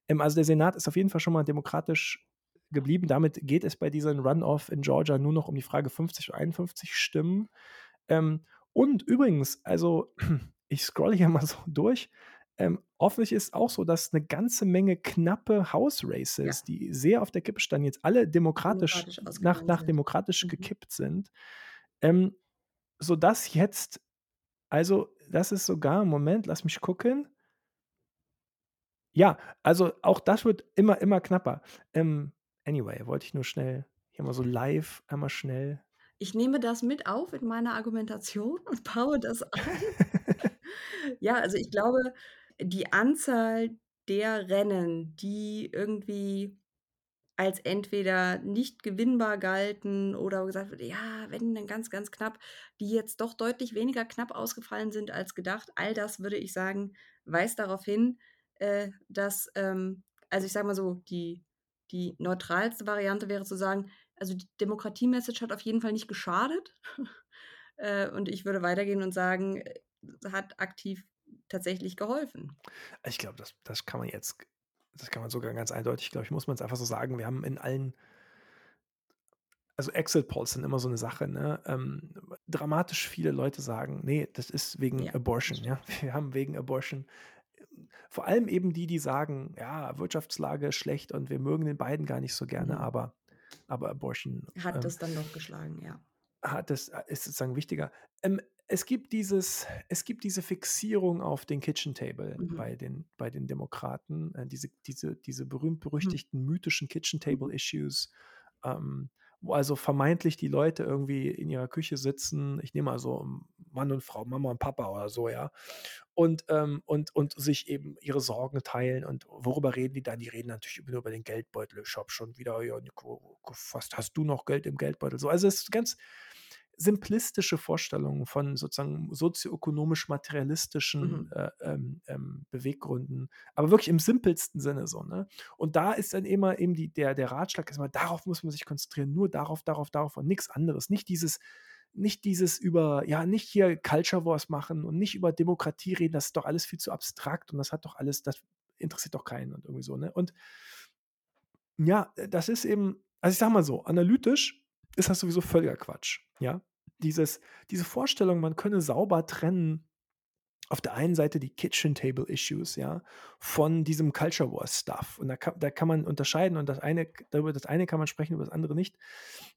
Ähm, also, der Senat ist auf jeden Fall schon mal demokratisch geblieben. Damit geht es bei diesem Runoff in Georgia nur noch um die Frage 50 oder 51 Stimmen. Ähm, und übrigens, also, (clears throat) ich scrolle hier mal so durch. Ähm, offensichtlich ist auch so, dass 'ne ganze Menge knappe House Ja. Races, die sehr auf der Kippe standen, jetzt alle demokratisch Demokratisch nach nach demokratisch Mhm. gekippt sind. Ähm, sodass jetzt also, das ist sogar Moment, lass mich gucken. Ja, also, auch das wird immer immer knapper. Ähm, anyway, wollte ich nur schnell hier mal so live einmal schnell Ich nehme das mit auf in meiner Argumentation und baue das (laughs) ein. Ja, also, ich glaube, die Anzahl der Rennen, die irgendwie als entweder nicht gewinnbar galten oder gesagt wurde: „Ja, wenn, dann ganz, ganz knapp“, die jetzt doch deutlich weniger knapp ausgefallen sind als gedacht. All das, würde ich sagen, weist darauf hin, äh, dass, ähm also, ich sage mal so, die die neutralste Variante wäre zu sagen, also, die Demokratie-Message hat auf jeden Fall nicht geschadet. (laughs) Äh, und ich würde weitergehen und sagen, äh, hat aktiv tatsächlich geholfen. Ich glaube, das das kann man jetzt das kann man sogar ganz eindeutig glaube ich, muss man's einfach so sagen. Wir haben in allen also, Exit Polls sind immer so 'ne Sache, ne? Ähm, dramatisch viele Leute sagen: „Ne, das ist wegen Ja, Abortion“, ja? Wir haben wegen Abortion vor allem eben die, die sagen: „Ja, Wirtschaftslage ist schlecht und wir mögen den Biden gar nicht so gerne, Mhm. aber aber Abortion, Hat ähm“ das dann doch geschlagen, ja. hat das a ist sozusagen wichtiger. Ähm, es gibt dieses es gibt diese Fixierung auf den Kitchen Table Mhm. bei den bei den Demokraten, äh, diese diese diese Mhm. berühmt-berüchtigten mythischen Kitchen Mhm. Table Issues, ähm, wo also vermeintlich die Leute irgendwie in ihrer Küche sitzen. Ich nehme mal so Mann und Frau, Mama und Papa oder so, ja? Und, ähm und und sich eben ihre Sorgen teilen. Und worüber reden die dann? Die reden natürlich nur über den Geldbeutel. „Ich habe schon wieder ja, gefasst. Hast du noch Geld im Geldbeutel?“ So, also, es ist ganz simplistische Vorstellungen von sozusagen sozioökonomisch-materialistischen, Mhm. äh, ähm, ähm, Beweggründen, aber wirklich im simpelsten Sinne so, ne? Und da ist dann immer eben die der der Ratschlag ist immer: „Darauf muss man sich konzentrieren, nur darauf, darauf, darauf und nix anderes.“ Nicht dieses nicht dieses über ja, nicht hier Culture Wars machen und nicht über Demokratie reden, das ist doch alles viel zu abstrakt und das hat doch alles das interessiert doch keinen und irgendwie so, ne? Und ja, das ist eben also, ich sage mal so, analytisch ist das sowieso völliger Quatsch, ja? Dieses diese Vorstellung, man könne sauber trennen auf der einen Seite die Kitchen Table Issues, ja, von diesem Culture Wars Stuff. Und da ka da kann man unterscheiden und das eine k über das eine kann man sprechen, über das andere nicht.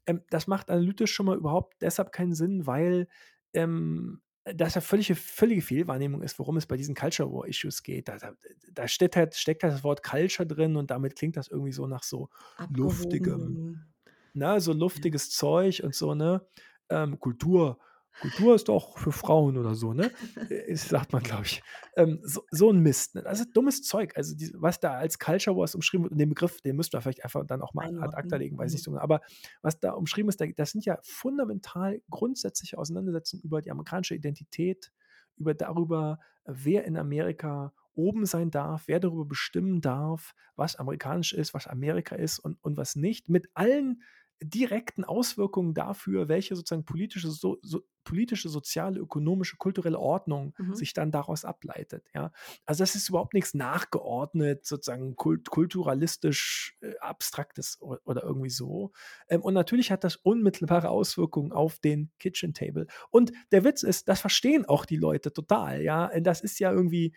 Ähm, das macht analytisch schon mal überhaupt deshalb keinen Sinn, weil, ähm dass ja völlige völlige Fehlwahrnehmung ist, worum es bei diesen Culture War Issues geht. Da da da steckt halt steckt halt das Wort Culture drin und damit klingt das irgendwie so nach so luftigem Abgehoben. Ne, so luftiges Zeug und so, ne? Ähm, Kultur Kultur ist doch für Frauen oder so, ne? (laughs) Äh, sagt man, glaube ich. Ähm, so so 'n Mist, ne? Also, dummes Zeug. Also, diese was da als Culture Wars umschrieben wird und den Begriff, den müssten wir vielleicht einfach dann auch mal ad acta legen, weiß ich nicht Mhm. so genau. Aber was da umschrieben ist, da das sind ja fundamental grundsätzliche Auseinandersetzungen über die amerikanische Identität, über darüber, wer in Amerika oben sein darf, wer darüber bestimmen darf, was amerikanisch ist, was Amerika ist und und was nicht, mit allen direkten Auswirkungen dafür, welche sozusagen politische so so politische, soziale, ökonomische, kulturelle Ordnung Mhm. sich dann daraus ableitet, ja? Also, das ist überhaupt nichts nachgeordnet, sozusagen kult kulturalistisch, äh, Abstraktes o oder irgendwie so. Ähm, und natürlich hat das unmittelbare Auswirkungen auf den Kitchen Table. Und der Witz ist, das verstehen auch die Leute total, ja? Äh, das ist ja irgendwie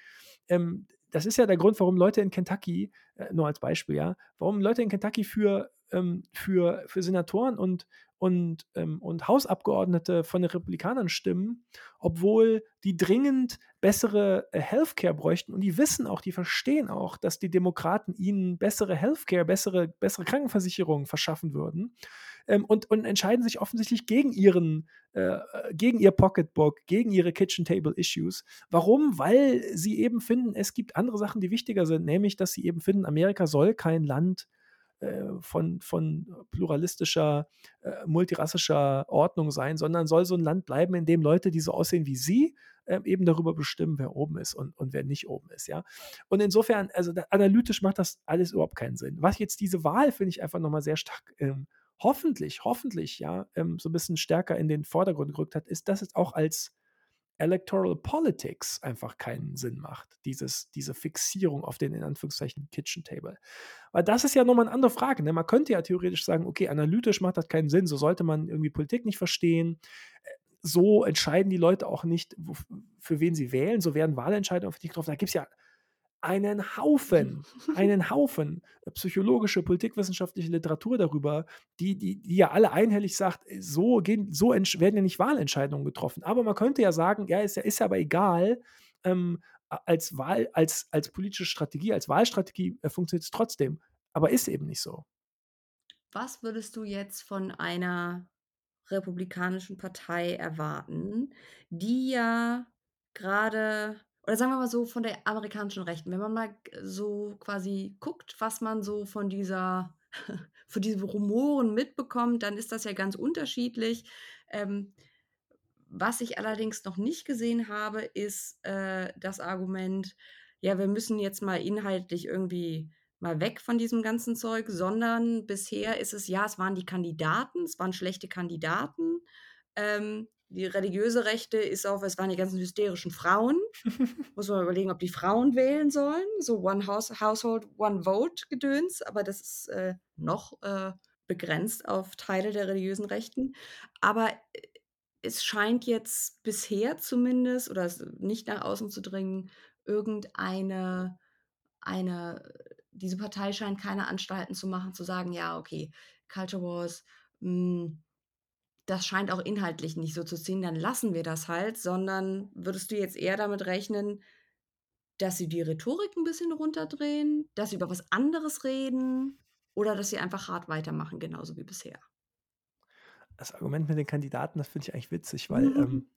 ähm, das ist ja der Grund, warum Leute in Kentucky äh, nur als Beispiel, ja, warum Leute in Kentucky für ähm, für für Senatoren und und ähm, und Hausabgeordnete von den Republikanern stimmen, obwohl die dringend bessere, äh, Healthcare bräuchten und die wissen auch, die verstehen auch, dass die Demokraten ihnen bessere Healthcare, bessere bessere Krankenversicherung verschaffen würden, ähm, und und entscheiden sich offensichtlich gegen ihren äh, gegen ihr Pocketbook, gegen ihre Kitchen Table Issues. Warum? Weil sie eben finden, es gibt andere Sachen, die wichtiger sind, nämlich, dass sie eben finden, Amerika soll kein Land, von von pluralistischer, äh, multirassischer Ordnung sein, sondern soll so 'n Land bleiben, in dem Leute, die so aussehen wie sie, ähm, eben darüber bestimmen, wer oben ist und und wer nicht oben ist, ja? Und insofern, also, da analytisch macht das alles überhaupt keinen Sinn. Was jetzt diese Wahl, finde ich, einfach noch mal sehr stark, ähm, hoffentlich hoffentlich, ja, ähm, so 'n bisschen stärker in den Vordergrund gerückt hat, ist, dass es auch als Electoral Politics einfach keinen Sinn macht, dieses diese Fixierung auf den in Anführungszeichen Kitchen Table. Weil das ist ja noch mal 'ne andere Frage, ne? Man könnte ja theoretisch sagen: „Okay, analytisch macht das keinen Sinn, so sollte man irgendwie Politik nicht verstehen. Äh, so entscheiden die Leute auch nicht, für wen sie wählen, so werden Wahlentscheidungen für die getroffen.“ Da gibt's ja einen (laughs) Haufen einen Haufen psychologische, politikwissenschaftliche Literatur darüber, die die die ja alle einhellig sagt, äh, so gehen so werden ja nicht Wahlentscheidungen getroffen. Aber man könnte ja sagen: „Ja, ist ja ist ja aber egal, ähm, als Wahl als als politische Strategie, als Wahlstrategie, äh, funktioniert's trotzdem.“ Aber ist eben nicht so. Was würdest du jetzt von einer republikanischen Partei erwarten, die ja grade oder sagen wir mal so, von der amerikanischen Rechten, wenn man mal so quasi guckt, was man so von dieser (laughs) von diesen Rumoren mitbekommt, dann ist das ja ganz unterschiedlich. Ähm, was ich allerdings noch nicht gesehen habe, ist, äh, das Argument: „Ja, wir müssen jetzt mal inhaltlich irgendwie mal weg von diesem ganzen Zeug“, sondern bisher ist es: „Ja, es waren die Kandidaten, es waren schlechte Kandidaten.“ Ähm, die religiöse Rechte ist auch: „Es waren die ganzen hysterischen Frauen.“ (laughs) Muss man überlegen, ob die Frauen wählen sollen, so One House Household, One Vote Gedöns, aber das ist, äh, noch, äh, begrenzt auf Teile der religiösen Rechten. Aber, äh, es scheint jetzt bisher zumindest oder nicht nach außen zu dringen, irgendeine eine diese Partei scheint keine Anstalten zu machen, zu sagen: „Ja, okay, Culture Wars, hm, das scheint auch inhaltlich nicht so zu ziehen, dann lassen wir das halt.“ Sondern würdest du jetzt eher damit rechnen, dass sie die Rhetorik 'n bisschen runterdrehen, dass sie über was anderes reden oder dass sie einfach hart weitermachen, genauso wie bisher? Das Argument mit den Kandidaten, das finde ich eigentlich witzig, weil, ähm,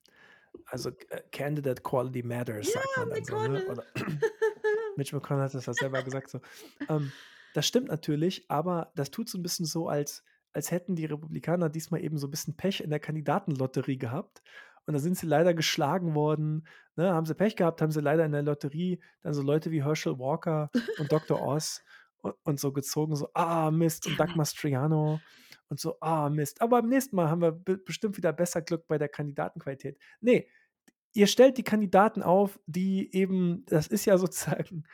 also, äh, Candidate Quality Matters, Ja, sagt man dann so, ne? McConnell. Oder (laughs) (laughs) Mitch McConnell hat das ja selber gesagt so. Ähm, das stimmt natürlich, aber das tut so 'n bisschen so, als als hätten die Republikaner diesmal eben so bisschen Pech in der Kandidatenlotterie gehabt und da sind sie leider geschlagen worden, ne? Haben sie Pech gehabt, haben sie leider in der Lotterie dann so Leute wie Herschel Walker und (laughs) Doktor Oz u und so gezogen, so: „Ah, Mist“ und it. Mastriano und so: „Ah, Mist, aber beim nächsten Mal haben wir be bestimmt wieder besser Glück bei der Kandidatenqualität.“ Ne, ihr stellt die Kandidaten auf, die eben das ist ja sozusagen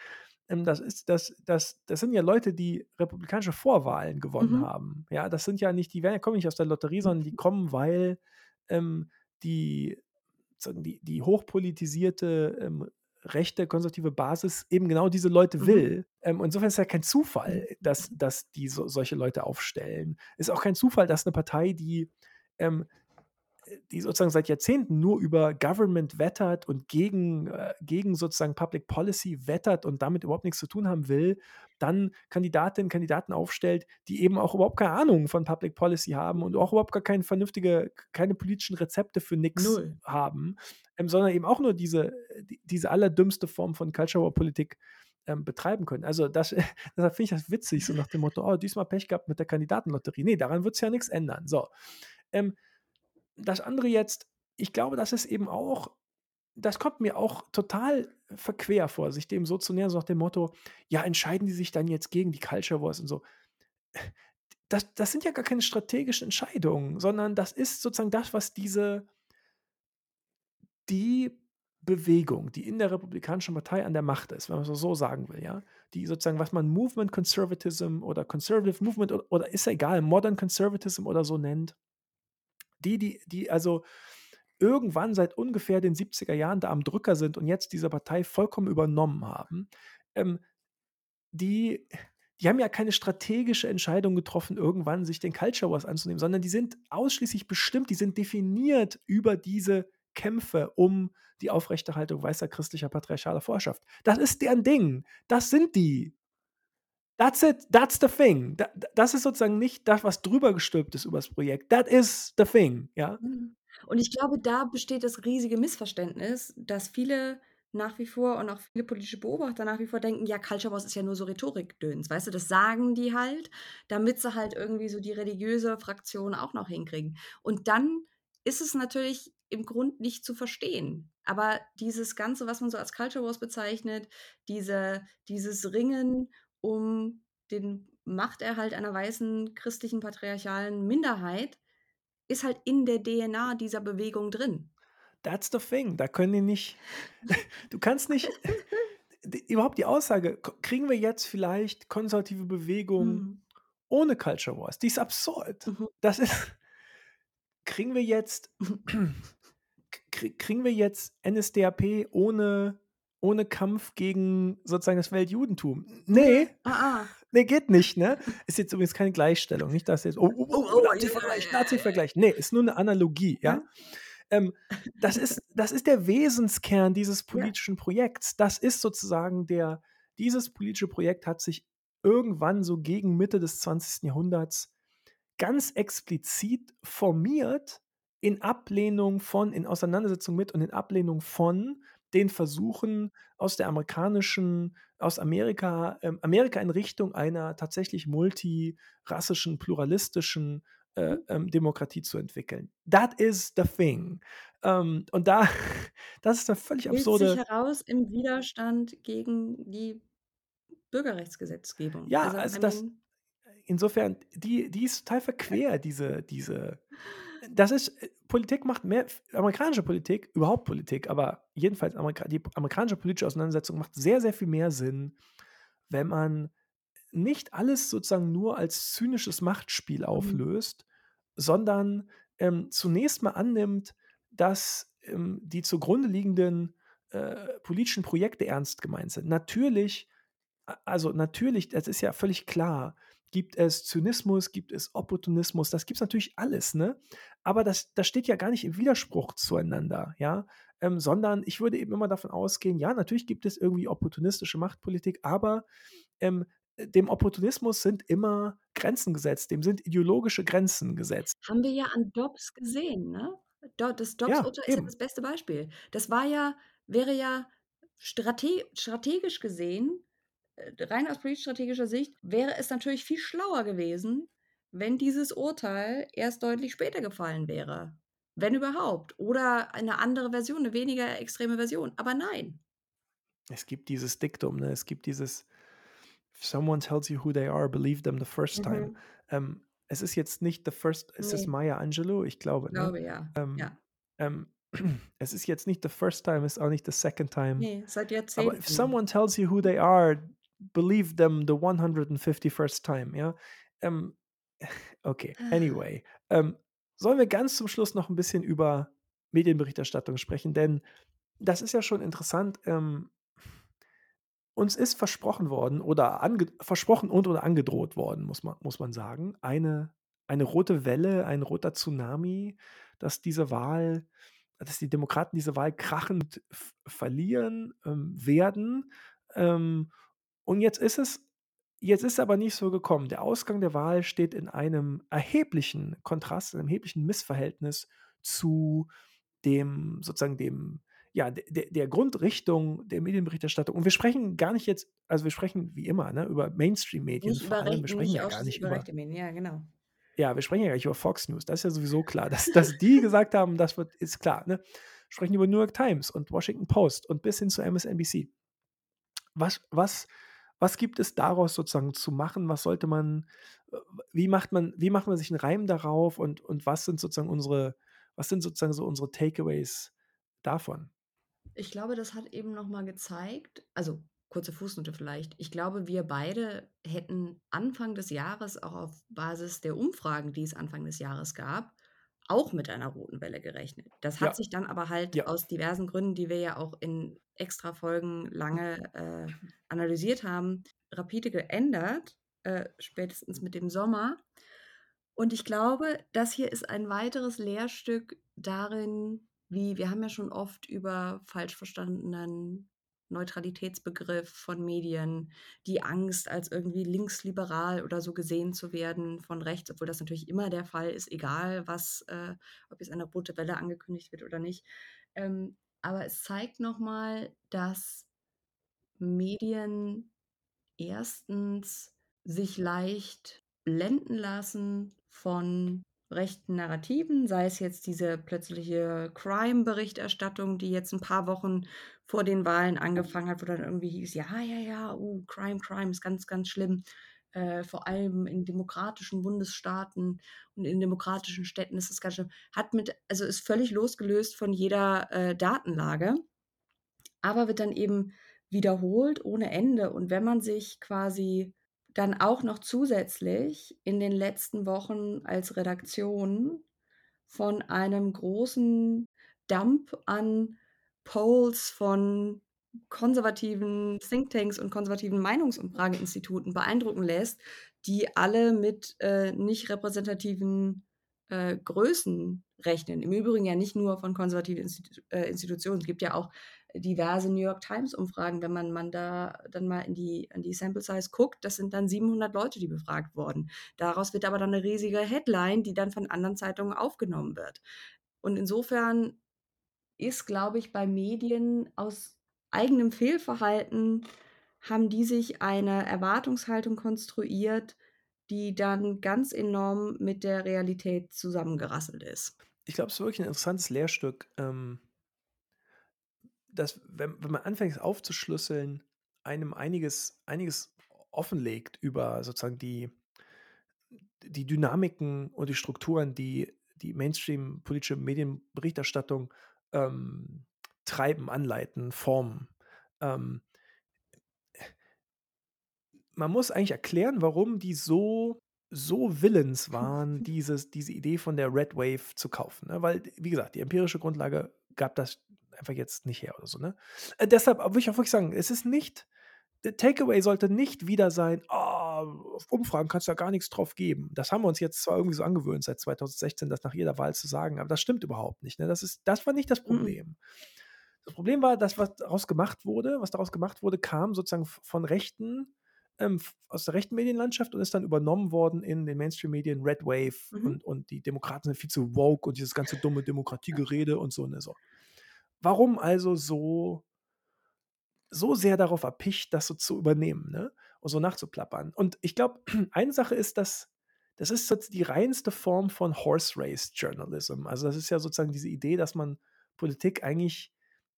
das ist das das das sind ja Leute, die republikanische Vorwahlen gewonnen Mhm. haben. Ja, das sind ja nicht die werden ja kommen nicht aus der Lotterie, sondern die kommen, weil, ähm, die die die hochpolitisierte, ähm, rechte konservative Basis eben genau diese Leute Mhm. will. Ähm, insofern ist ja kein Zufall, dass dass die so solche Leute aufstellen. Ist auch kein Zufall, dass 'ne Partei, die, ähm, die sozusagen seit Jahrzehnten nur über Government wettert und gegen äh, gegen sozusagen Public Policy wettert und damit überhaupt nichts zu tun haben will, dann Kandidatinnen, Kandidaten aufstellt, die eben auch überhaupt keine Ahnung von Public Policy haben und auch überhaupt gar keine vernünftige keine politischen Rezepte für Null. haben, ähm, sondern eben auch nur diese die diese allerdümmste Form von Culture War Politik, ähm, betreiben können. Also, das (laughs) deshalb finde ich das witzig, so nach dem Motto: „Oh, diesmal Pech gehabt mit der Kandidatenlotterie.“ Ne, daran wird's ja nix ändern. So, ähm, das andere jetzt, ich glaube, das ist eben auch das kommt mir auch total verquer vor, sich dem so zu nähern, so nach dem Motto: „Ja, entscheiden die sich dann jetzt gegen die Culture Wars und so?“ Das das sind ja gar keine strategischen Entscheidungen, sondern das ist sozusagen das, was diese die Bewegung, die in der Republikanischen Partei an der Macht ist, wenn man's mal so sagen will, ja, die sozusagen, was man Movement Conservatism oder Conservative Movement o oder ist ja egal, Modern Conservatism oder so nennt. Die die die also irgendwann seit ungefähr den 70er Jahren da am Drücker sind und jetzt diese Partei vollkommen übernommen haben, ähm, die die haben ja keine strategische Entscheidung getroffen, irgendwann sich den Culture Wars anzunehmen, sondern die sind ausschließlich bestimmt, die sind definiert über diese Kämpfe um die Aufrechterhaltung weißer christlicher patriarchaler Vorherrschaft. Das ist deren Ding. Das sind die. That's it, that's the thing. Da das ist sozusagen nicht das, was drüber gestülpt ist übers Projekt. That is the thing, ja? Mhm. Und ich glaube, da besteht das riesige Missverständnis, dass viele nach wie vor und auch viele politische Beobachter nach wie vor denken: „Ja, Culture Wars ist ja nur so Rhetorikgedöns.“ Weißt du, das sagen die halt, damit sie halt irgendwie so die religiöse Fraktion auch noch hinkriegen. Und dann ist es natürlich im Grund nicht zu verstehen. Aber dieses Ganze, was man so als Culture Wars bezeichnet, diese dieses Ringen um den Machterhalt einer weißen christlichen patriarchalen Minderheit ist halt in der DNA dieser Bewegung drin. That's the thing. Da können die nicht (laughs) du kannst nicht überhaupt die Aussage, kriegen wir jetzt vielleicht konservative Bewegungen Mhm. ohne Culture Wars? Die ist absurd. Mhm. Das ist kriegen wir jetzt krie kriegen wir jetzt NSDAP ohne ohne Kampf gegen sozusagen das Weltjudentum? Ne, Ne, ah, ah. ne, geht nicht, ne? Ist jetzt übrigens keine Gleichstellung, nicht, dass jetzt: „Oh, oh, Oh, oh, oh, Nazi-Vergleich, Nazi-Vergleich.“ Ne, ist nur 'ne Analogie, ja? Ähm, das ist das ist der Wesenskern dieses Ja. politischen Projekts. Das ist sozusagen der dieses politische Projekt hat sich irgendwann so gegen Mitte des 20. Jahrhunderts ganz explizit formiert in Ablehnung von in Auseinandersetzung mit und in Ablehnung von den Versuchen aus der amerikanischen aus Amerika ähm, Amerika in Richtung einer tatsächlich multirassischen, pluralistischen, äh, Mhm. ähm, Demokratie zu entwickeln. That is the thing. Ähm, und da (laughs) das ist 'ne völlig Wählt sich absurde heraus im Widerstand gegen die Bürgerrechtsgesetzgebung. Ja, Also, also das insofern, die die ist total verquer, diese diese das ist äh, Politik macht mehr amerikanische Politik, überhaupt Politik, aber jedenfalls Amerika die amerikanische politische Auseinandersetzung macht sehr, sehr viel mehr Sinn, wenn man nicht alles sozusagen nur als zynisches Machtspiel Mhm. auflöst, sondern, ähm, zunächst mal annimmt, dass, ähm, die zugrunde liegenden, äh, politischen Projekte ernst gemeint sind. Natürlich also, natürlich, das ist ja völlig klar, gibt es Zynismus, gibt es Opportunismus, das gibt's natürlich alles, ne? Aber das das steht ja gar nicht im Widerspruch zueinander, ja? Ähm, sondern ich würde eben immer davon ausgehen, ja, natürlich gibt es irgendwie opportunistische Machtpolitik, aber, ähm, dem Opportunismus sind immer Grenzen gesetzt, dem sind ideologische Grenzen gesetzt. Haben wir ja an Dobbs gesehen, ne? Das Ja, Dobbs-Urteil ist ja das beste Beispiel. Das war ja wäre ja strate strategisch gesehen, rein aus politstrategischer Sicht, wäre es natürlich viel schlauer gewesen, wenn dieses Urteil erst deutlich später gefallen wäre, wenn überhaupt, oder eine andere Version, 'ne weniger extreme Version. Aber nein. Es gibt dieses Diktum, ne? Es gibt dieses: „If someone tells you who they are, believe them the first time.“ Mhm. Ähm, es ist jetzt nicht the first ist es Ne. Maya Angelou? Ich Ich glaube, ne? glaube ja, Ähm, ja. ähm, (clears throat) es ist jetzt nicht the first time, ist auch nicht the second time. Ne, seit Aber if Jahrzehnten. someone tells you who they are, believe them the 151st time, ja? Ähm, (laughs) okay, anyway. Ähm, sollen wir ganz zum Schluss noch 'n bisschen über Medienberichterstattung sprechen? Denn das ist ja schon interessant, ähm uns ist versprochen worden oder versprochen und oder angedroht worden, muss man muss man sagen, eine eine rote Welle, ein roter Tsunami, dass diese Wahl dass die Demokraten diese Wahl krachend verlieren, ähm, werden. Ähm, und jetzt ist es jetzt ist aber nicht so gekommen. Der Ausgang der Wahl steht in einem erheblichen Kontrast, in einem erheblichen Missverhältnis zu dem sozusagen dem ja, der der Grundrichtung der Medienberichterstattung. Und wir sprechen gar nicht jetzt also, wir sprechen wie immer, ne, über Mainstream-Medien Nicht vor über allem. Wir Rech sprechen nicht ja gar nicht über über rechte Medien, ja, genau. ja, wir sprechen ja gar nicht über Fox News. Das ist ja sowieso klar, dass dass die gesagt haben, das wird ist klar, ne? Wir sprechen über New York Times und Washington Post und bis hin zu MSNBC. Was was was gibt es daraus sozusagen zu machen? Was sollte man äh, wie macht man wie macht man sich 'n Reim darauf und und was sind sozusagen unsere was sind sozusagen so unsere Takeaways davon? Ich glaube, das hat eben noch mal gezeigt also, kurze Fußnote vielleicht. Ich glaube, wir beide hätten Anfang des Jahres auch auf Basis der Umfragen, die es Anfang des Jahres gab, auch mit einer roten Welle gerechnet. Das hat Ja. sich dann aber halt Ja. aus diversen Gründen, die wir ja auch in Extrafolgen lange, äh, analysiert haben, rapide geändert, äh, spätestens mit dem Sommer. Und ich glaube, das hier ist ein weiteres Lehrstück darin, wie wir haben ja schon oft über falsch verstandenen Neutralitätsbegriff von Medien, die Angst, als irgendwie linksliberal oder so gesehen zu werden von rechts, obwohl das natürlich immer der Fall ist, egal was äh, ob jetzt eine rote Welle angekündigt wird oder nicht. Ähm, aber es zeigt noch mal, dass Medien erstens sich leicht blenden lassen von rechten Narrativen, sei es jetzt diese plötzliche Crime-Berichterstattung, die jetzt 'n paar Wochen vor den Wahlen angefangen hat, wo dann irgendwie hieß: „Ja, ja, ja, oh, Crime, Crime ist ganz, ganz schlimm.“ Äh, vor allem in demokratischen Bundesstaaten und in demokratischen Städten ist es ganz schlimm. Hat mit also, ist völlig losgelöst von jeder, äh, Datenlage, aber wird dann eben wiederholt ohne Ende. Und wenn man sich quasi dann auch noch zusätzlich in den letzten Wochen als Redaktion von einem großen Dump an Polls von konservativen Thinktanks und konservativen Meinungsumfrageinstituten beeindrucken lässt, die alle mit, äh, nicht repräsentativen, äh, Größen rechnen. Im Übrigen ja nicht nur von konservativen Institu äh, Institutionen. Es gibt ja auch diverse New York Times-Umfragen, wenn man man da dann mal in die in die Sample Size guckt, das sind dann 700 Leute, die befragt wurden. Daraus wird aber dann 'ne riesige Headline, die dann von anderen Zeitungen aufgenommen wird. Und insofern ist, glaube ich, bei Medien aus eigenem Fehlverhalten haben die sich eine Erwartungshaltung konstruiert, die dann ganz enorm mit der Realität zusammengerasselt ist. Ich glaube, es ist wirklich 'n interessantes Lehrstück, ähm dass, wenn wenn man anfängt, es aufzuschlüsseln, einem einiges einiges offenlegt über sozusagen die die Dynamiken und die Strukturen, die die Mainstream-politische Medienberichterstattung, ähm, treiben, anleiten, formen. Ähm man muss eigentlich erklären, warum die so so willens waren, dieses diese Idee von der Red Wave zu kaufen, ne? Weil, wie gesagt, die empirische Grundlage gab das einfach jetzt nicht her oder so, ne? Äh, deshalb würde ich auch wirklich sagen, es ist nicht der Takeaway sollte nicht wieder sein: „Ah, auf Umfragen kannst du ja gar nix drauf geben.“ Das haben wir uns jetzt zwar irgendwie so angewöhnt seit 2016, das nach jeder Wahl zu sagen, aber das stimmt überhaupt nicht, ne? Das ist das war nicht das Mh-mh. Problem. Das Problem war, das, was daraus gemacht wurde was daraus gemacht wurde, kam sozusagen von Rechten, ähm, aus der rechten Medienlandschaft und ist dann übernommen worden in den Mainstream-Medien, Red Wave Mhm. und und die Demokraten sind viel zu woke und dieses ganze dumme Demokratiegerede und so, ne, so. Warum also so so sehr darauf erpicht, das so zu übernehmen, ne, und so nachzuplappern? Und ich glaube, (clears throat) eine Sache ist, dass das ist jetzt die reinste Form von Horse Race Journalism. Also, das ist ja sozusagen diese Idee, dass man Politik eigentlich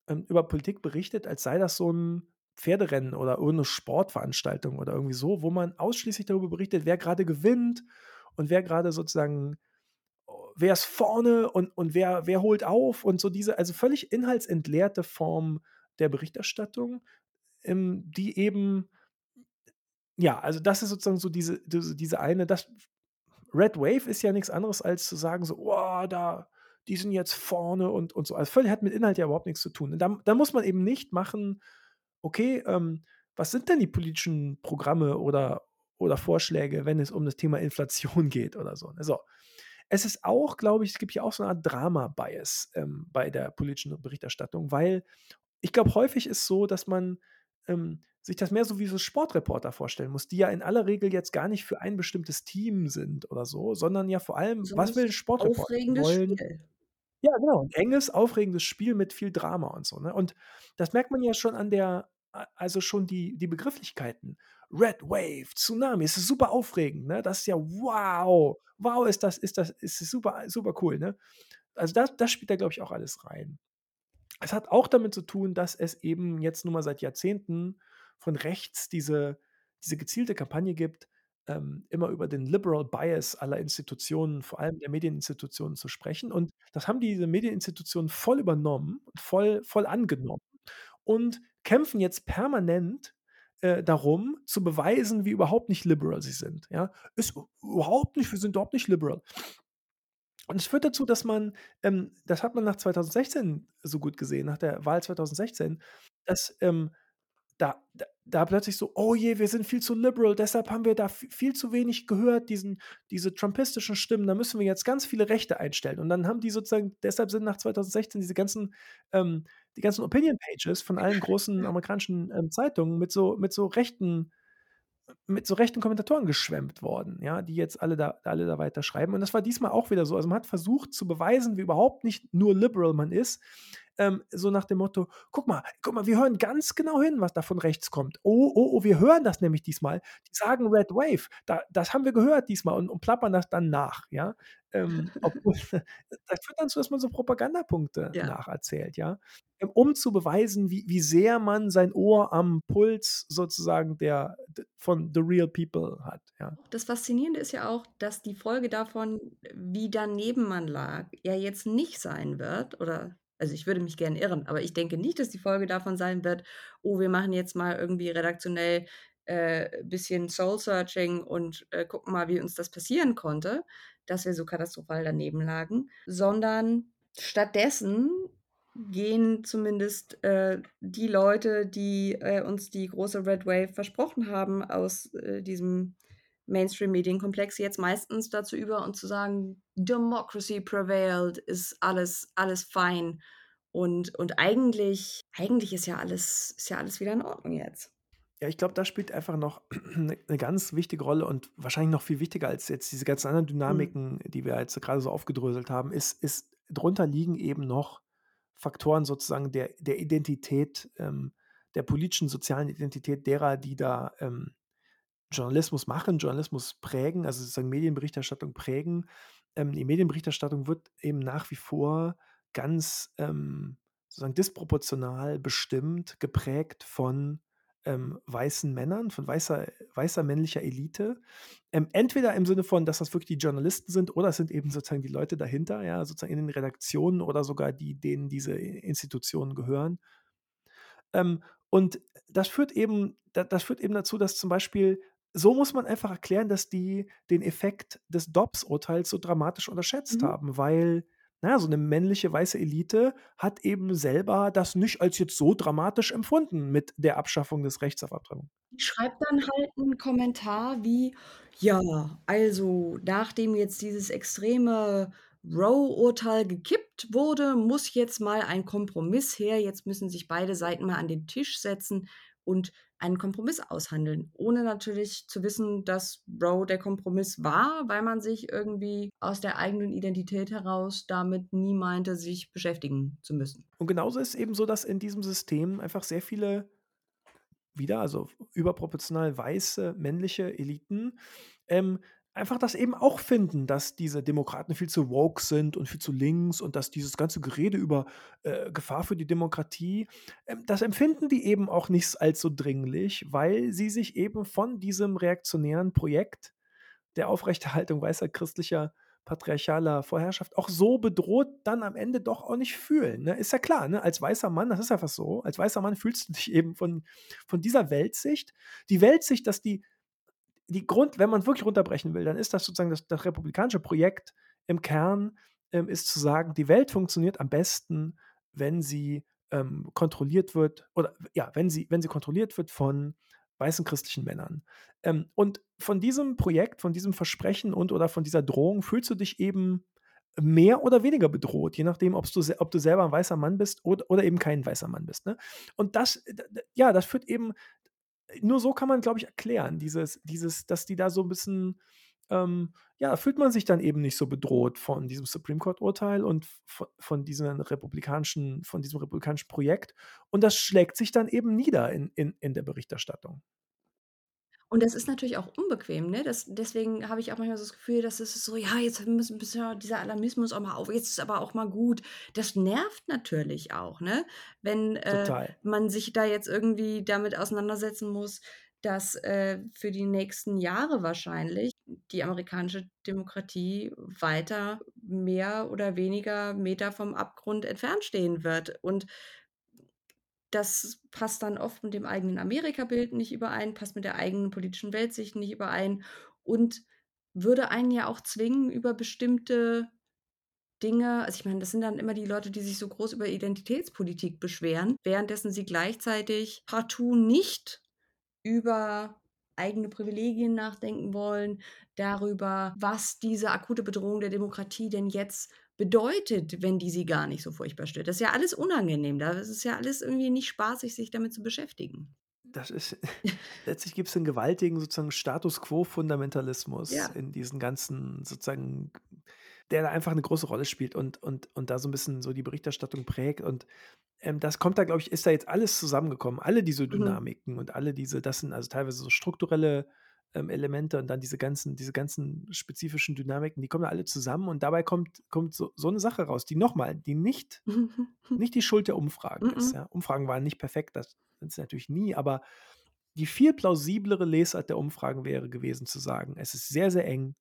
ähm, über Politik berichtet, als sei das so 'n Pferderennen oder irgend 'ne Sportveranstaltung oder irgendwie so, wo man ausschließlich darüber berichtet, wer grade gewinnt und wer grade sozusagen wer ist vorne und und wer wer holt auf und so diese also, völlig inhaltsentleerte Form der Berichterstattung, ähm, die eben ja, also, das ist sozusagen so diese diese diese eine das Red Wave ist ja nix anderes als zu sagen so: „Oh, da die sind jetzt vorne“ und und so. Also, völlig hat mit Inhalt ja überhaupt nix zu tun. Dann dann muss man eben nicht machen: „Okay, ähm, was sind denn die politischen Programme oder oder Vorschläge, wenn es um das Thema Inflation (laughs) geht oder so, ne? Es ist auch, glaube ich es gibt ja auch so 'ne Art Drama-Bias, ähm, bei der politischen Berichterstattung, weil ich glaube, häufig ist so, dass man, ähm, sich das mehr so wie so Sportreporter vorstellen muss, die ja in aller Regel jetzt gar nicht für ein bestimmtes Team sind oder so, sondern ja vor allem So was will 'n richtig Sportreporter? Aufregendes wollen Spiel. ja, genau, 'n enges, aufregendes Spiel mit viel Drama und so, ne? Und das merkt man ja schon an der also schon die die Begrifflichkeiten. Red Wave, Tsunami, es ist super aufregend, ne? Das ist ja wow! Wow, ist das ist das ist super super cool, ne? Also, das das spielt da, glaube ich, auch alles rein. Es hat auch damit zu tun, dass es eben jetzt nun mal seit Jahrzehnten von rechts diese diese gezielte Kampagne gibt, ähm, immer über den Liberal Bias aller Institutionen, vor allem der Medieninstitutionen zu sprechen. Und das haben diese Medieninstitutionen voll übernommen voll voll angenommen und kämpfen jetzt permanent, äh, darum, zu beweisen, wie überhaupt nicht liberal sie sind, ja? Ist überhaupt nicht wir sind überhaupt nicht liberal. Und es führt dazu, dass man ähm, das hat man nach 2016 so gut gesehen, nach der Wahl 2016, dass, ähm, da da da plötzlich so: „Oh je, wir sind viel zu liberal, deshalb haben wir da viel zu wenig gehört, diesen diese trumpistischen Stimmen, da müssen wir jetzt ganz viele Rechte einstellen.“ Und dann haben die sozusagen deshalb sind nach 2016 diese ganzen ähm, die ganzen Opinion Pages von allen großen amerikanischen, ähm, Zeitungen mit so mit so rechten mit so rechten Kommentatoren geschwemmt worden, ja, die jetzt alle da alle da weiterschreiben. Und das war diesmal auch wieder so. Also, man hat versucht zu beweisen, wie überhaupt nicht nur liberal man ist, ähm, so nach dem Motto: „Guck mal guck mal, wir hören ganz genau hin, was da von rechts kommt. Oh, oh, oh, wir hören das nämlich diesmal. Die sagen Red Wave. Da das haben wir gehört diesmal und und plappern das dann nach“, ja? Ähm, obwohl (laughs) das führt dann dazu, dass man so Propagandapunkte Ja. nacherzählt, ja, um zu beweisen, wie wie sehr man sein Ohr am Puls sozusagen der von the real people hat, ja. Das Faszinierende ist ja auch, dass die Folge davon, wie daneben man lag, ja jetzt nicht sein wird oder also, ich würde mich gern irren, aber ich denke nicht, dass die Folge davon sein wird: „Oh, wir machen jetzt mal irgendwie redaktionell, äh, bisschen Soul Searching und, äh, gucken mal, wie uns das passieren konnte, dass wir so katastrophal daneben lagen“, sondern stattdessen gehen zumindest, äh, die Leute, die, äh, uns die große Red Wave versprochen haben aus, äh, diesem Mainstream-Medienkomplex jetzt meistens dazu über und zu sagen: „Democracy prevailed, ist alles alles fein.“ Und und eigentlich eigentlich ist ja alles ist ja alles wieder in Ordnung jetzt. Ja, ich glaube, da spielt einfach noch (clears throat) 'ne 'ne ganz wichtige Rolle und wahrscheinlich noch viel wichtiger als jetzt diese ganzen anderen Mhm. Dynamiken, die wir jetzt grade so aufgedröselt haben, ist ist drunter liegen eben noch Faktoren sozusagen der der Identität, ähm, der politischen, sozialen Identität derer, die da, ähm, Journalismus machen, Journalismus prägen, also sozusagen Medienberichterstattung prägen. Ähm, die Medienberichterstattung wird eben nach wie vor ganz, ähm, sozusagen disproportional bestimmt, geprägt von, ähm, weißen Männern, von weißer weißer männlicher Elite. Ähm, entweder im Sinne von, dass das wirklich die Journalisten sind oder es sind eben sozusagen die Leute dahinter, ja, sozusagen in den Redaktionen oder sogar die, denen diese Institutionen gehören. Ähm, und das führt eben da das führt eben dazu, dass zum Beispiel so muss man einfach erklären, dass die den Effekt des Dobbs-Urteils so dramatisch unterschätzt Mhm. haben, weil, na ja, so 'ne männliche weiße Elite hat eben selber das nicht als jetzt so dramatisch empfunden mit der Abschaffung des Rechts auf Abtreibung. Die schreibt dann halt 'n Kommentar wie: „Ja, also, nachdem jetzt dieses extreme Roe-Urteil gekippt wurde, muss jetzt mal ein Kompromiss her. Jetzt müssen sich beide Seiten mal an den Tisch setzen und einen Kompromiss aushandeln.“ Ohne natürlich zu wissen, dass Roe der Kompromiss war, weil man sich irgendwie aus der eigenen Identität heraus damit nie meinte, sich beschäftigen zu müssen. Und genauso ist eben so, dass in diesem System einfach sehr viele wieder, also überproportional weiße männliche Eliten, ähm, einfach das eben auch finden, dass diese Demokraten viel zu woke sind und viel zu links und dass dieses ganze Gerede über, äh, Gefahr für die Demokratie ähm, das empfinden die eben auch nicht als so dringlich, weil sie sich eben von diesem reaktionären Projekt der Aufrechterhaltung weißer christlicher patriarchaler Vorherrschaft auch so bedroht dann am Ende doch auch nicht fühlen, ne? Ist ja klar, ne? Als weißer Mann, das ist einfach so, als weißer Mann fühlst du dich eben von von dieser Weltsicht die Weltsicht, dass die die Grund wenn man wirklich runterbrechen will, dann ist das sozusagen das das republikanische Projekt im Kern, ähm, ist zu sagen, die Welt funktioniert am besten, wenn sie, ähm, kontrolliert wird oder ja, wenn sie wenn sie kontrolliert wird von weißen christlichen Männern. Ähm, und von diesem Projekt, von diesem Versprechen und oder von dieser Drohung fühlst du dich eben mehr oder weniger bedroht, je nachdem, ob's du ob du selber ein weißer Mann bist oder oder eben kein weißer Mann bist, ne? Und das, ja, das führt eben nur so kann man, glaube ich, erklären, dieses dieses dass die da so 'n bisschen ähm, ja, fühlt man sich dann eben nicht so bedroht von diesem Supreme Court Urteil und v von diesen republikanischen von diesem republikanischen Projekt. Und das schlägt sich dann eben nieder in in in der Berichterstattung. Und das ist natürlich auch unbequem, ne? Das deswegen habe ich auch manchmal so das Gefühl, dass es so: „Ja, jetzt müssen müssen wir dieser Alarmismus auch mal auf jetzt ist aber auch mal gut.“ Das nervt natürlich auch, ne? Wenn, äh, man sich da jetzt irgendwie damit auseinandersetzen muss, dass, äh, für die nächsten Jahre wahrscheinlich die amerikanische Demokratie weiter mehr oder weniger Meter vom Abgrund entfernt stehen wird. Und das passt dann oft mit dem eigenen Amerikabild nicht überein, passt mit der eigenen politischen Weltsicht nicht überein und würde einen ja auch zwingen, über bestimmte Dinge also, ich meine, das sind dann immer die Leute, die sich so groß über Identitätspolitik beschweren, währenddessen sie gleichzeitig partout nicht über eigene Privilegien nachdenken wollen, darüber, was diese akute Bedrohung der Demokratie denn jetzt bedeutet, wenn die sie gar nicht so furchtbar stört. Das ist ja alles unangenehm. Da das ist ja alles irgendwie nicht spaßig, sich damit zu beschäftigen. Das ist (laughs) letztlich gibt's 'n gewaltigen sozusagen Status-quo-Fundamentalismus Ja. in diesen ganzen sozusagen der da einfach 'ne große Rolle spielt und und und da so 'n bisschen so die Berichterstattung prägt. Und, ähm, das kommt da, glaube ich ist da jetzt alles zusammengekommen. Alle diese Mhm. Dynamiken und alle diese das sind also teilweise so strukturelle, ähm, Elemente und dann diese ganzen diese ganzen spezifischen Dynamiken, die kommen da alle zusammen und dabei kommt kommt so so 'ne Sache raus, die noch mal die nicht (laughs) nicht die Schuld der Umfragen ist, M-m. ja. Umfragen waren nicht perfekt, das sind sie natürlich nie, aber die viel plausiblere Lesart der Umfragen wäre gewesen zu sagen: „Es ist sehr, sehr eng.“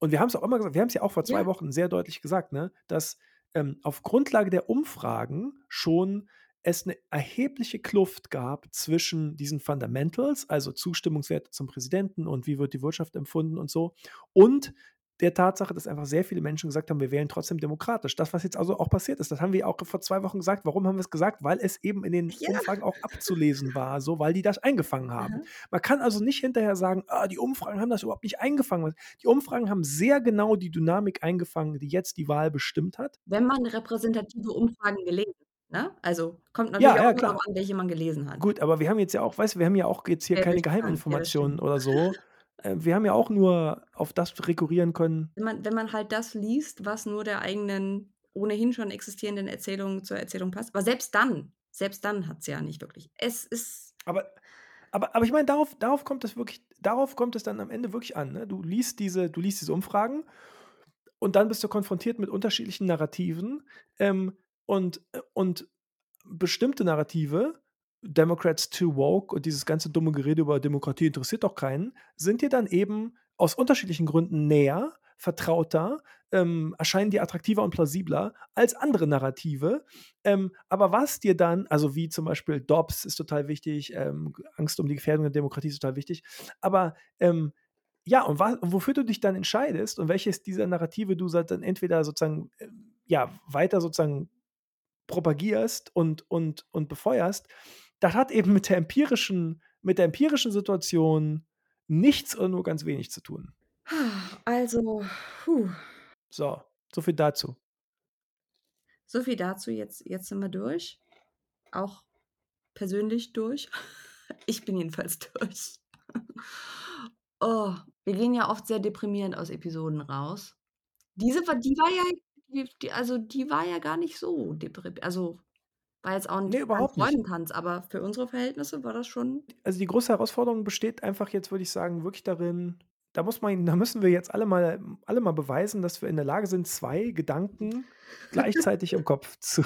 Und wir haben's auch immer gesagt wir haben's ja auch vor 2 Ja. Wochen sehr deutlich gesagt, ne, dass, ähm, auf Grundlage der Umfragen schon es 'ne erhebliche Kluft gab zwischen diesen Fundamentals, also Zustimmungswerte zum Präsidenten und wie wird die Wirtschaft empfunden und so, und der Tatsache, dass einfach sehr viele Menschen gesagt haben: „Wir wählen trotzdem demokratisch.“ Das, was jetzt also auch passiert ist, das haben wir auch vor 2 Wochen gesagt. Warum haben wir's gesagt? Weil es eben in den Ja. Umfragen auch abzulesen war so, weil die das eingefangen haben. Aha. Man kann also nicht hinterher sagen: „Ah, die Umfragen haben das überhaupt nicht eingefangen.“ Die Umfragen haben sehr genau die Dynamik eingefangen, die jetzt die Wahl bestimmt hat. Wenn man repräsentative Umfragen gelesen ne? Also, kommt natürlich Ja, auch ja, drauf klar. an, welche man gelesen hat. Gut, aber wir haben jetzt ja auch weißt du, wir haben ja auch jetzt hier keine. Ja, das Geheiminformationen oder so. Äh, wir haben ja auch nur auf das rekurrieren können Wenn man wenn man halt das liest, was nur der eigenen ohnehin schon existierenden Erzählung zur Erzählung passt. Aber selbst dann selbst dann hat's ja nicht wirklich es ist Aber aber aber ich meine, darauf darauf kommt es wirklich darauf kommt es dann am Ende wirklich an, ne? Du liest diese du liest diese Umfragen und dann bist du konfrontiert mit unterschiedlichen Narrativen, ähm, und äh, und bestimmte Narrative, Democrats too woke und dieses ganze dumme Gerede über Demokratie interessiert doch keinen, sind dir dann eben aus unterschiedlichen Gründen näher, vertrauter, ähm, erscheinen dir attraktiver und plausibler als andere Narrative. Ähm, aber was dir dann also, wie zum Beispiel Dobbs ist total wichtig, ähm, Angst um die Gefährdung der Demokratie ist total wichtig. Aber, ähm, ja, und wa wofür du dich dann entscheidest und welches dieser Narrative du dann entweder sozusagen, ähm, ja, weiter sozusagen propagierst und und und befeuerst, das hat eben mit der empirischen mit der empirischen Situation nichts oder nur ganz wenig zu tun. Also, hu. So, so viel dazu. So viel dazu. Jetzt jetzt sind wir durch. Auch persönlich durch. (laughs) Ich bin jedenfalls durch. (laughs) Oh, wir gehen ja oft sehr deprimierend aus Episoden raus. Diese die war ja die die also, die war ja gar nicht so depri also, war jetzt auch Ne, nicht kein überhaupt nicht. Freudentanz, aber für unsere Verhältnisse war das schon Also, die große Herausforderung besteht einfach jetzt, würde ich sagen, wirklich darin da muss man da müssen wir jetzt alle mal alle mal beweisen, dass wir in der Lage sind, 2 Gedanken gleichzeitig im Kopf (laughs) zu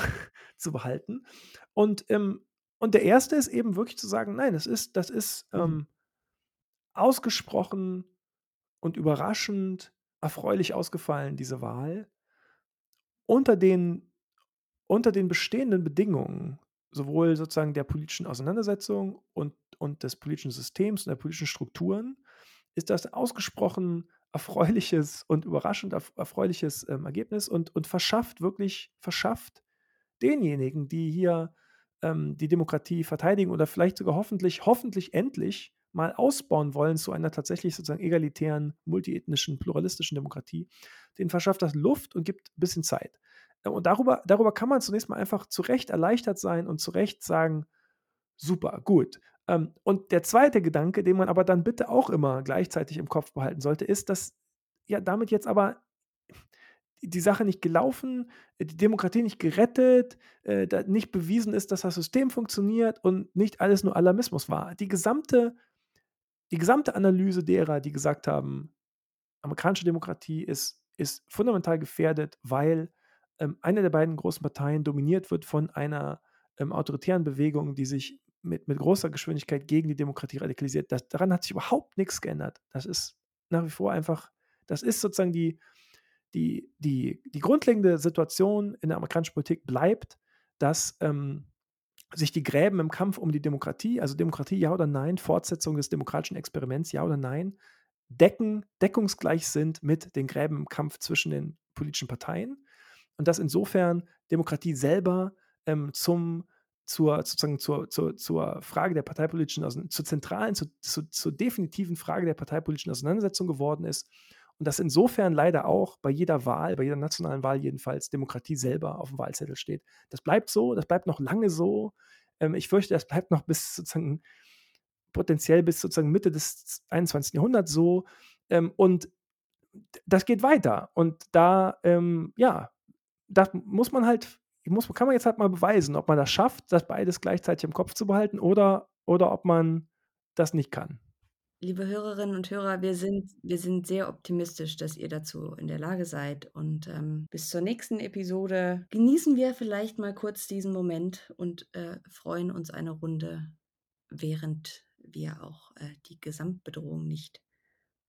zu behalten. Und, ähm und der 1. ist eben wirklich zu sagen: „Nein, das ist das ist, Mhm. ähm, ausgesprochen und überraschend erfreulich ausgefallen, diese Wahl.“ Unter den unter den bestehenden Bedingungen, sowohl sozusagen der politischen Auseinandersetzung und und des politischen Systems und der politischen Strukturen, ist das ausgesprochen erfreuliches und überraschend erf erfreuliches, ähm, Ergebnis und und verschafft wirklich verschafft denjenigen, die hier, ähm, die Demokratie verteidigen oder vielleicht sogar hoffentlich, hoffentlich endlich mal ausbauen wollen zu einer tatsächlich sozusagen egalitären, multiethnischen, pluralistischen Demokratie, denen verschafft das Luft und gibt ein bisschen Zeit. Äh, und darüber, darüber kann man zunächst mal einfach zu Recht erleichtert sein und zu Recht sagen, super, gut. Ähm, und der zweite Gedanke, den man aber dann bitte auch immer gleichzeitig im Kopf behalten sollte, ist, dass ja damit jetzt aber die Sache nicht gelaufen, die Demokratie nicht gerettet, äh, nicht bewiesen ist, dass das System funktioniert und nicht alles nur Alarmismus war. Die gesamte die gesamte Analyse derer, die gesagt haben, amerikanische Demokratie ist, ist fundamental gefährdet, weil ähm, eine der beiden großen Parteien dominiert wird von einer ähm, autoritären Bewegung, die sich mit, mit großer Geschwindigkeit gegen die Demokratie radikalisiert. Das, daran hat sich überhaupt nichts geändert. Das ist nach wie vor einfach, das ist sozusagen die, die, die, die grundlegende Situation in der amerikanischen Politik bleibt, dass ähm, sich die Gräben im Kampf um die Demokratie, also Demokratie ja oder nein, Fortsetzung des demokratischen Experiments ja oder nein, decken, deckungsgleich sind mit den Gräben im Kampf zwischen den politischen Parteien. Und dass insofern Demokratie selber ähm, zum zur, sozusagen zur, zur, zur Frage der parteipolitischen, also zur zentralen, zur, zur, zur definitiven Frage der parteipolitischen Auseinandersetzung geworden ist und dass insofern leider auch bei jeder Wahl, bei jeder nationalen Wahl jedenfalls, Demokratie selber auf dem Wahlzettel steht. Das bleibt so, das bleibt noch lange so. Ähm, ich fürchte, das bleibt noch bis sozusagen potenziell bis sozusagen Mitte des 21. Jahrhunderts so. Ähm, und das geht weiter. Und da, ähm, ja, das muss man halt, muss, kann man jetzt halt mal beweisen, ob man das schafft, das beides gleichzeitig im Kopf zu behalten oder, oder ob man das nicht kann. Liebe Hörerinnen und Hörer, wir sind wir sind sehr optimistisch, dass ihr dazu in der Lage seid und, ähm, bis zur nächsten Episode genießen wir vielleicht mal kurz diesen Moment und, äh, freuen uns eine Runde, während wir auch, äh, die Gesamtbedrohung nicht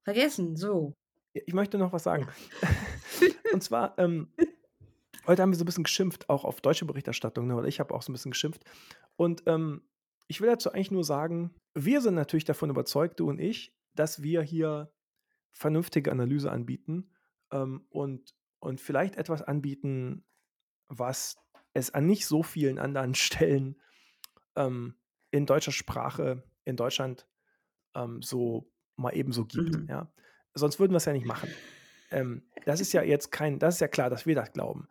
vergessen. So. Ich möchte noch was sagen. Ja. (laughs) Und zwar, ähm, heute haben wir so ein bisschen geschimpft, auch auf deutsche Berichterstattung, ne, oder ich habe auch so ein bisschen geschimpft. Und, ähm, ich will dazu eigentlich nur sagen, wir sind natürlich davon überzeugt, du und ich, dass wir hier vernünftige Analyse anbieten ähm, und, und vielleicht etwas anbieten, was es an nicht so vielen anderen (laughs) Stellen ähm, in deutscher Sprache in Deutschland ähm, so mal ebenso gibt. Mhm. Ja? Sonst würden wir es ja nicht machen. Ähm, das ist ja jetzt kein, das ist ja klar, dass wir das glauben.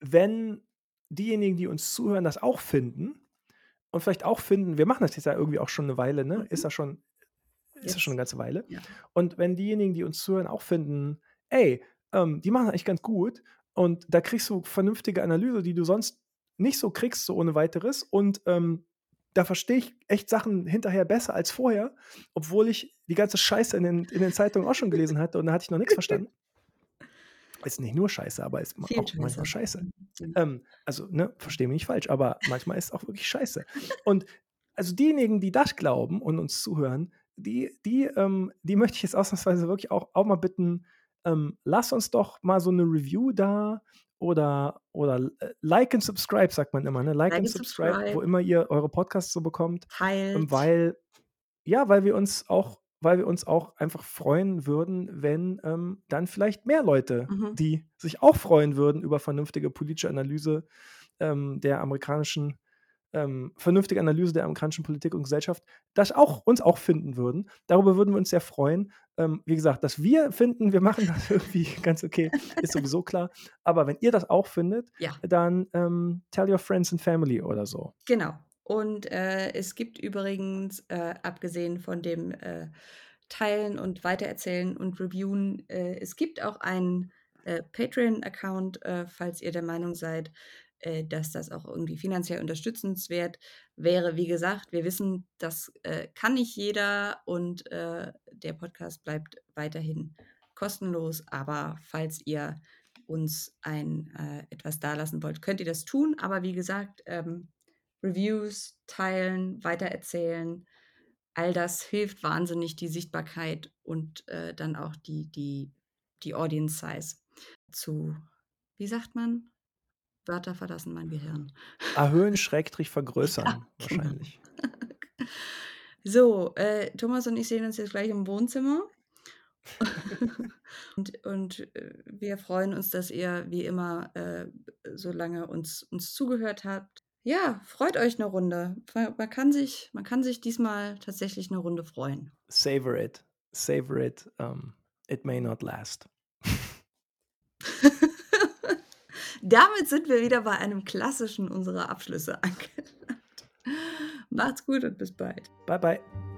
Wenn diejenigen, die uns zuhören, das auch finden, und vielleicht auch finden, wir machen das jetzt ja irgendwie auch schon eine Weile, ne? Ist mhm. das schon, ist das schon eine ganze Weile. Ja. Und wenn diejenigen, die uns zuhören, auch finden, ey, ähm, die machen eigentlich ganz gut und da kriegst du vernünftige Analyse, die du sonst nicht so kriegst, so ohne weiteres. Und ähm, da verstehe ich echt Sachen hinterher besser als vorher, obwohl ich die ganze Scheiße in den, in den Zeitungen auch schon gelesen hatte und da hatte ich noch nichts verstanden. Ist nicht nur scheiße, aber ist Viel auch scheiße. manchmal scheiße. Mhm. Ähm, also, ne, verstehe mich nicht falsch, aber manchmal ist es auch wirklich scheiße. Und also diejenigen, die das glauben und uns zuhören, die, die, ähm, die möchte ich jetzt ausnahmsweise wirklich auch, auch mal bitten, ähm, lass uns doch mal so eine Review da oder, oder äh, like and subscribe, sagt man immer, ne? Like, like and subscribe, subscribe, wo immer ihr eure Podcasts so bekommt. Teilt. Weil, ja, weil wir uns auch weil wir uns auch einfach freuen würden, wenn ähm, dann vielleicht mehr Leute, mhm. die sich auch freuen würden über vernünftige politische Analyse ähm, der amerikanischen, ähm, vernünftige Analyse der amerikanischen Politik und Gesellschaft, das auch uns auch finden würden. Darüber würden wir uns sehr freuen. Ähm, wie gesagt, dass wir finden, wir machen das (laughs) irgendwie ganz okay, ist sowieso klar. Aber wenn ihr das auch findet, ja. dann ähm, tell your friends and family oder so. Genau. Und äh, es gibt übrigens, äh, abgesehen von dem äh, Teilen und Weitererzählen und Reviewen, äh, es gibt auch einen äh, Patreon-Account, äh, falls ihr der Meinung seid, dass das auch irgendwie finanziell unterstützenswert wäre. Wie gesagt, wir wissen, das kann nicht jeder und der Podcast bleibt weiterhin kostenlos. Aber falls ihr uns ein etwas dalassen wollt, könnt ihr das tun. Aber wie gesagt, ähm, Reviews teilen, weitererzählen. All das hilft wahnsinnig, die Sichtbarkeit und äh, dann auch die, die, die Audience Size zu, wie sagt man? Wörter verlassen mein Gehirn. Erhöhen, Schrägstrich (laughs) vergrößern, ja, genau. wahrscheinlich. so, äh, Thomas und ich sehen uns jetzt gleich im Wohnzimmer. (laughs) und, und äh, wir freuen uns, dass ihr wie immer äh, so lange uns, uns zugehört habt. Ja, freut euch 'ne Runde. man kann sich man kann sich diesmal tatsächlich 'ne Runde freuen. Savor it. Savor it. Um, it may not last. (laughs) Damit sind wir wieder bei einem klassischen unserer Abschlüsse angelangt. Macht's gut und bis bald. Bye, bye.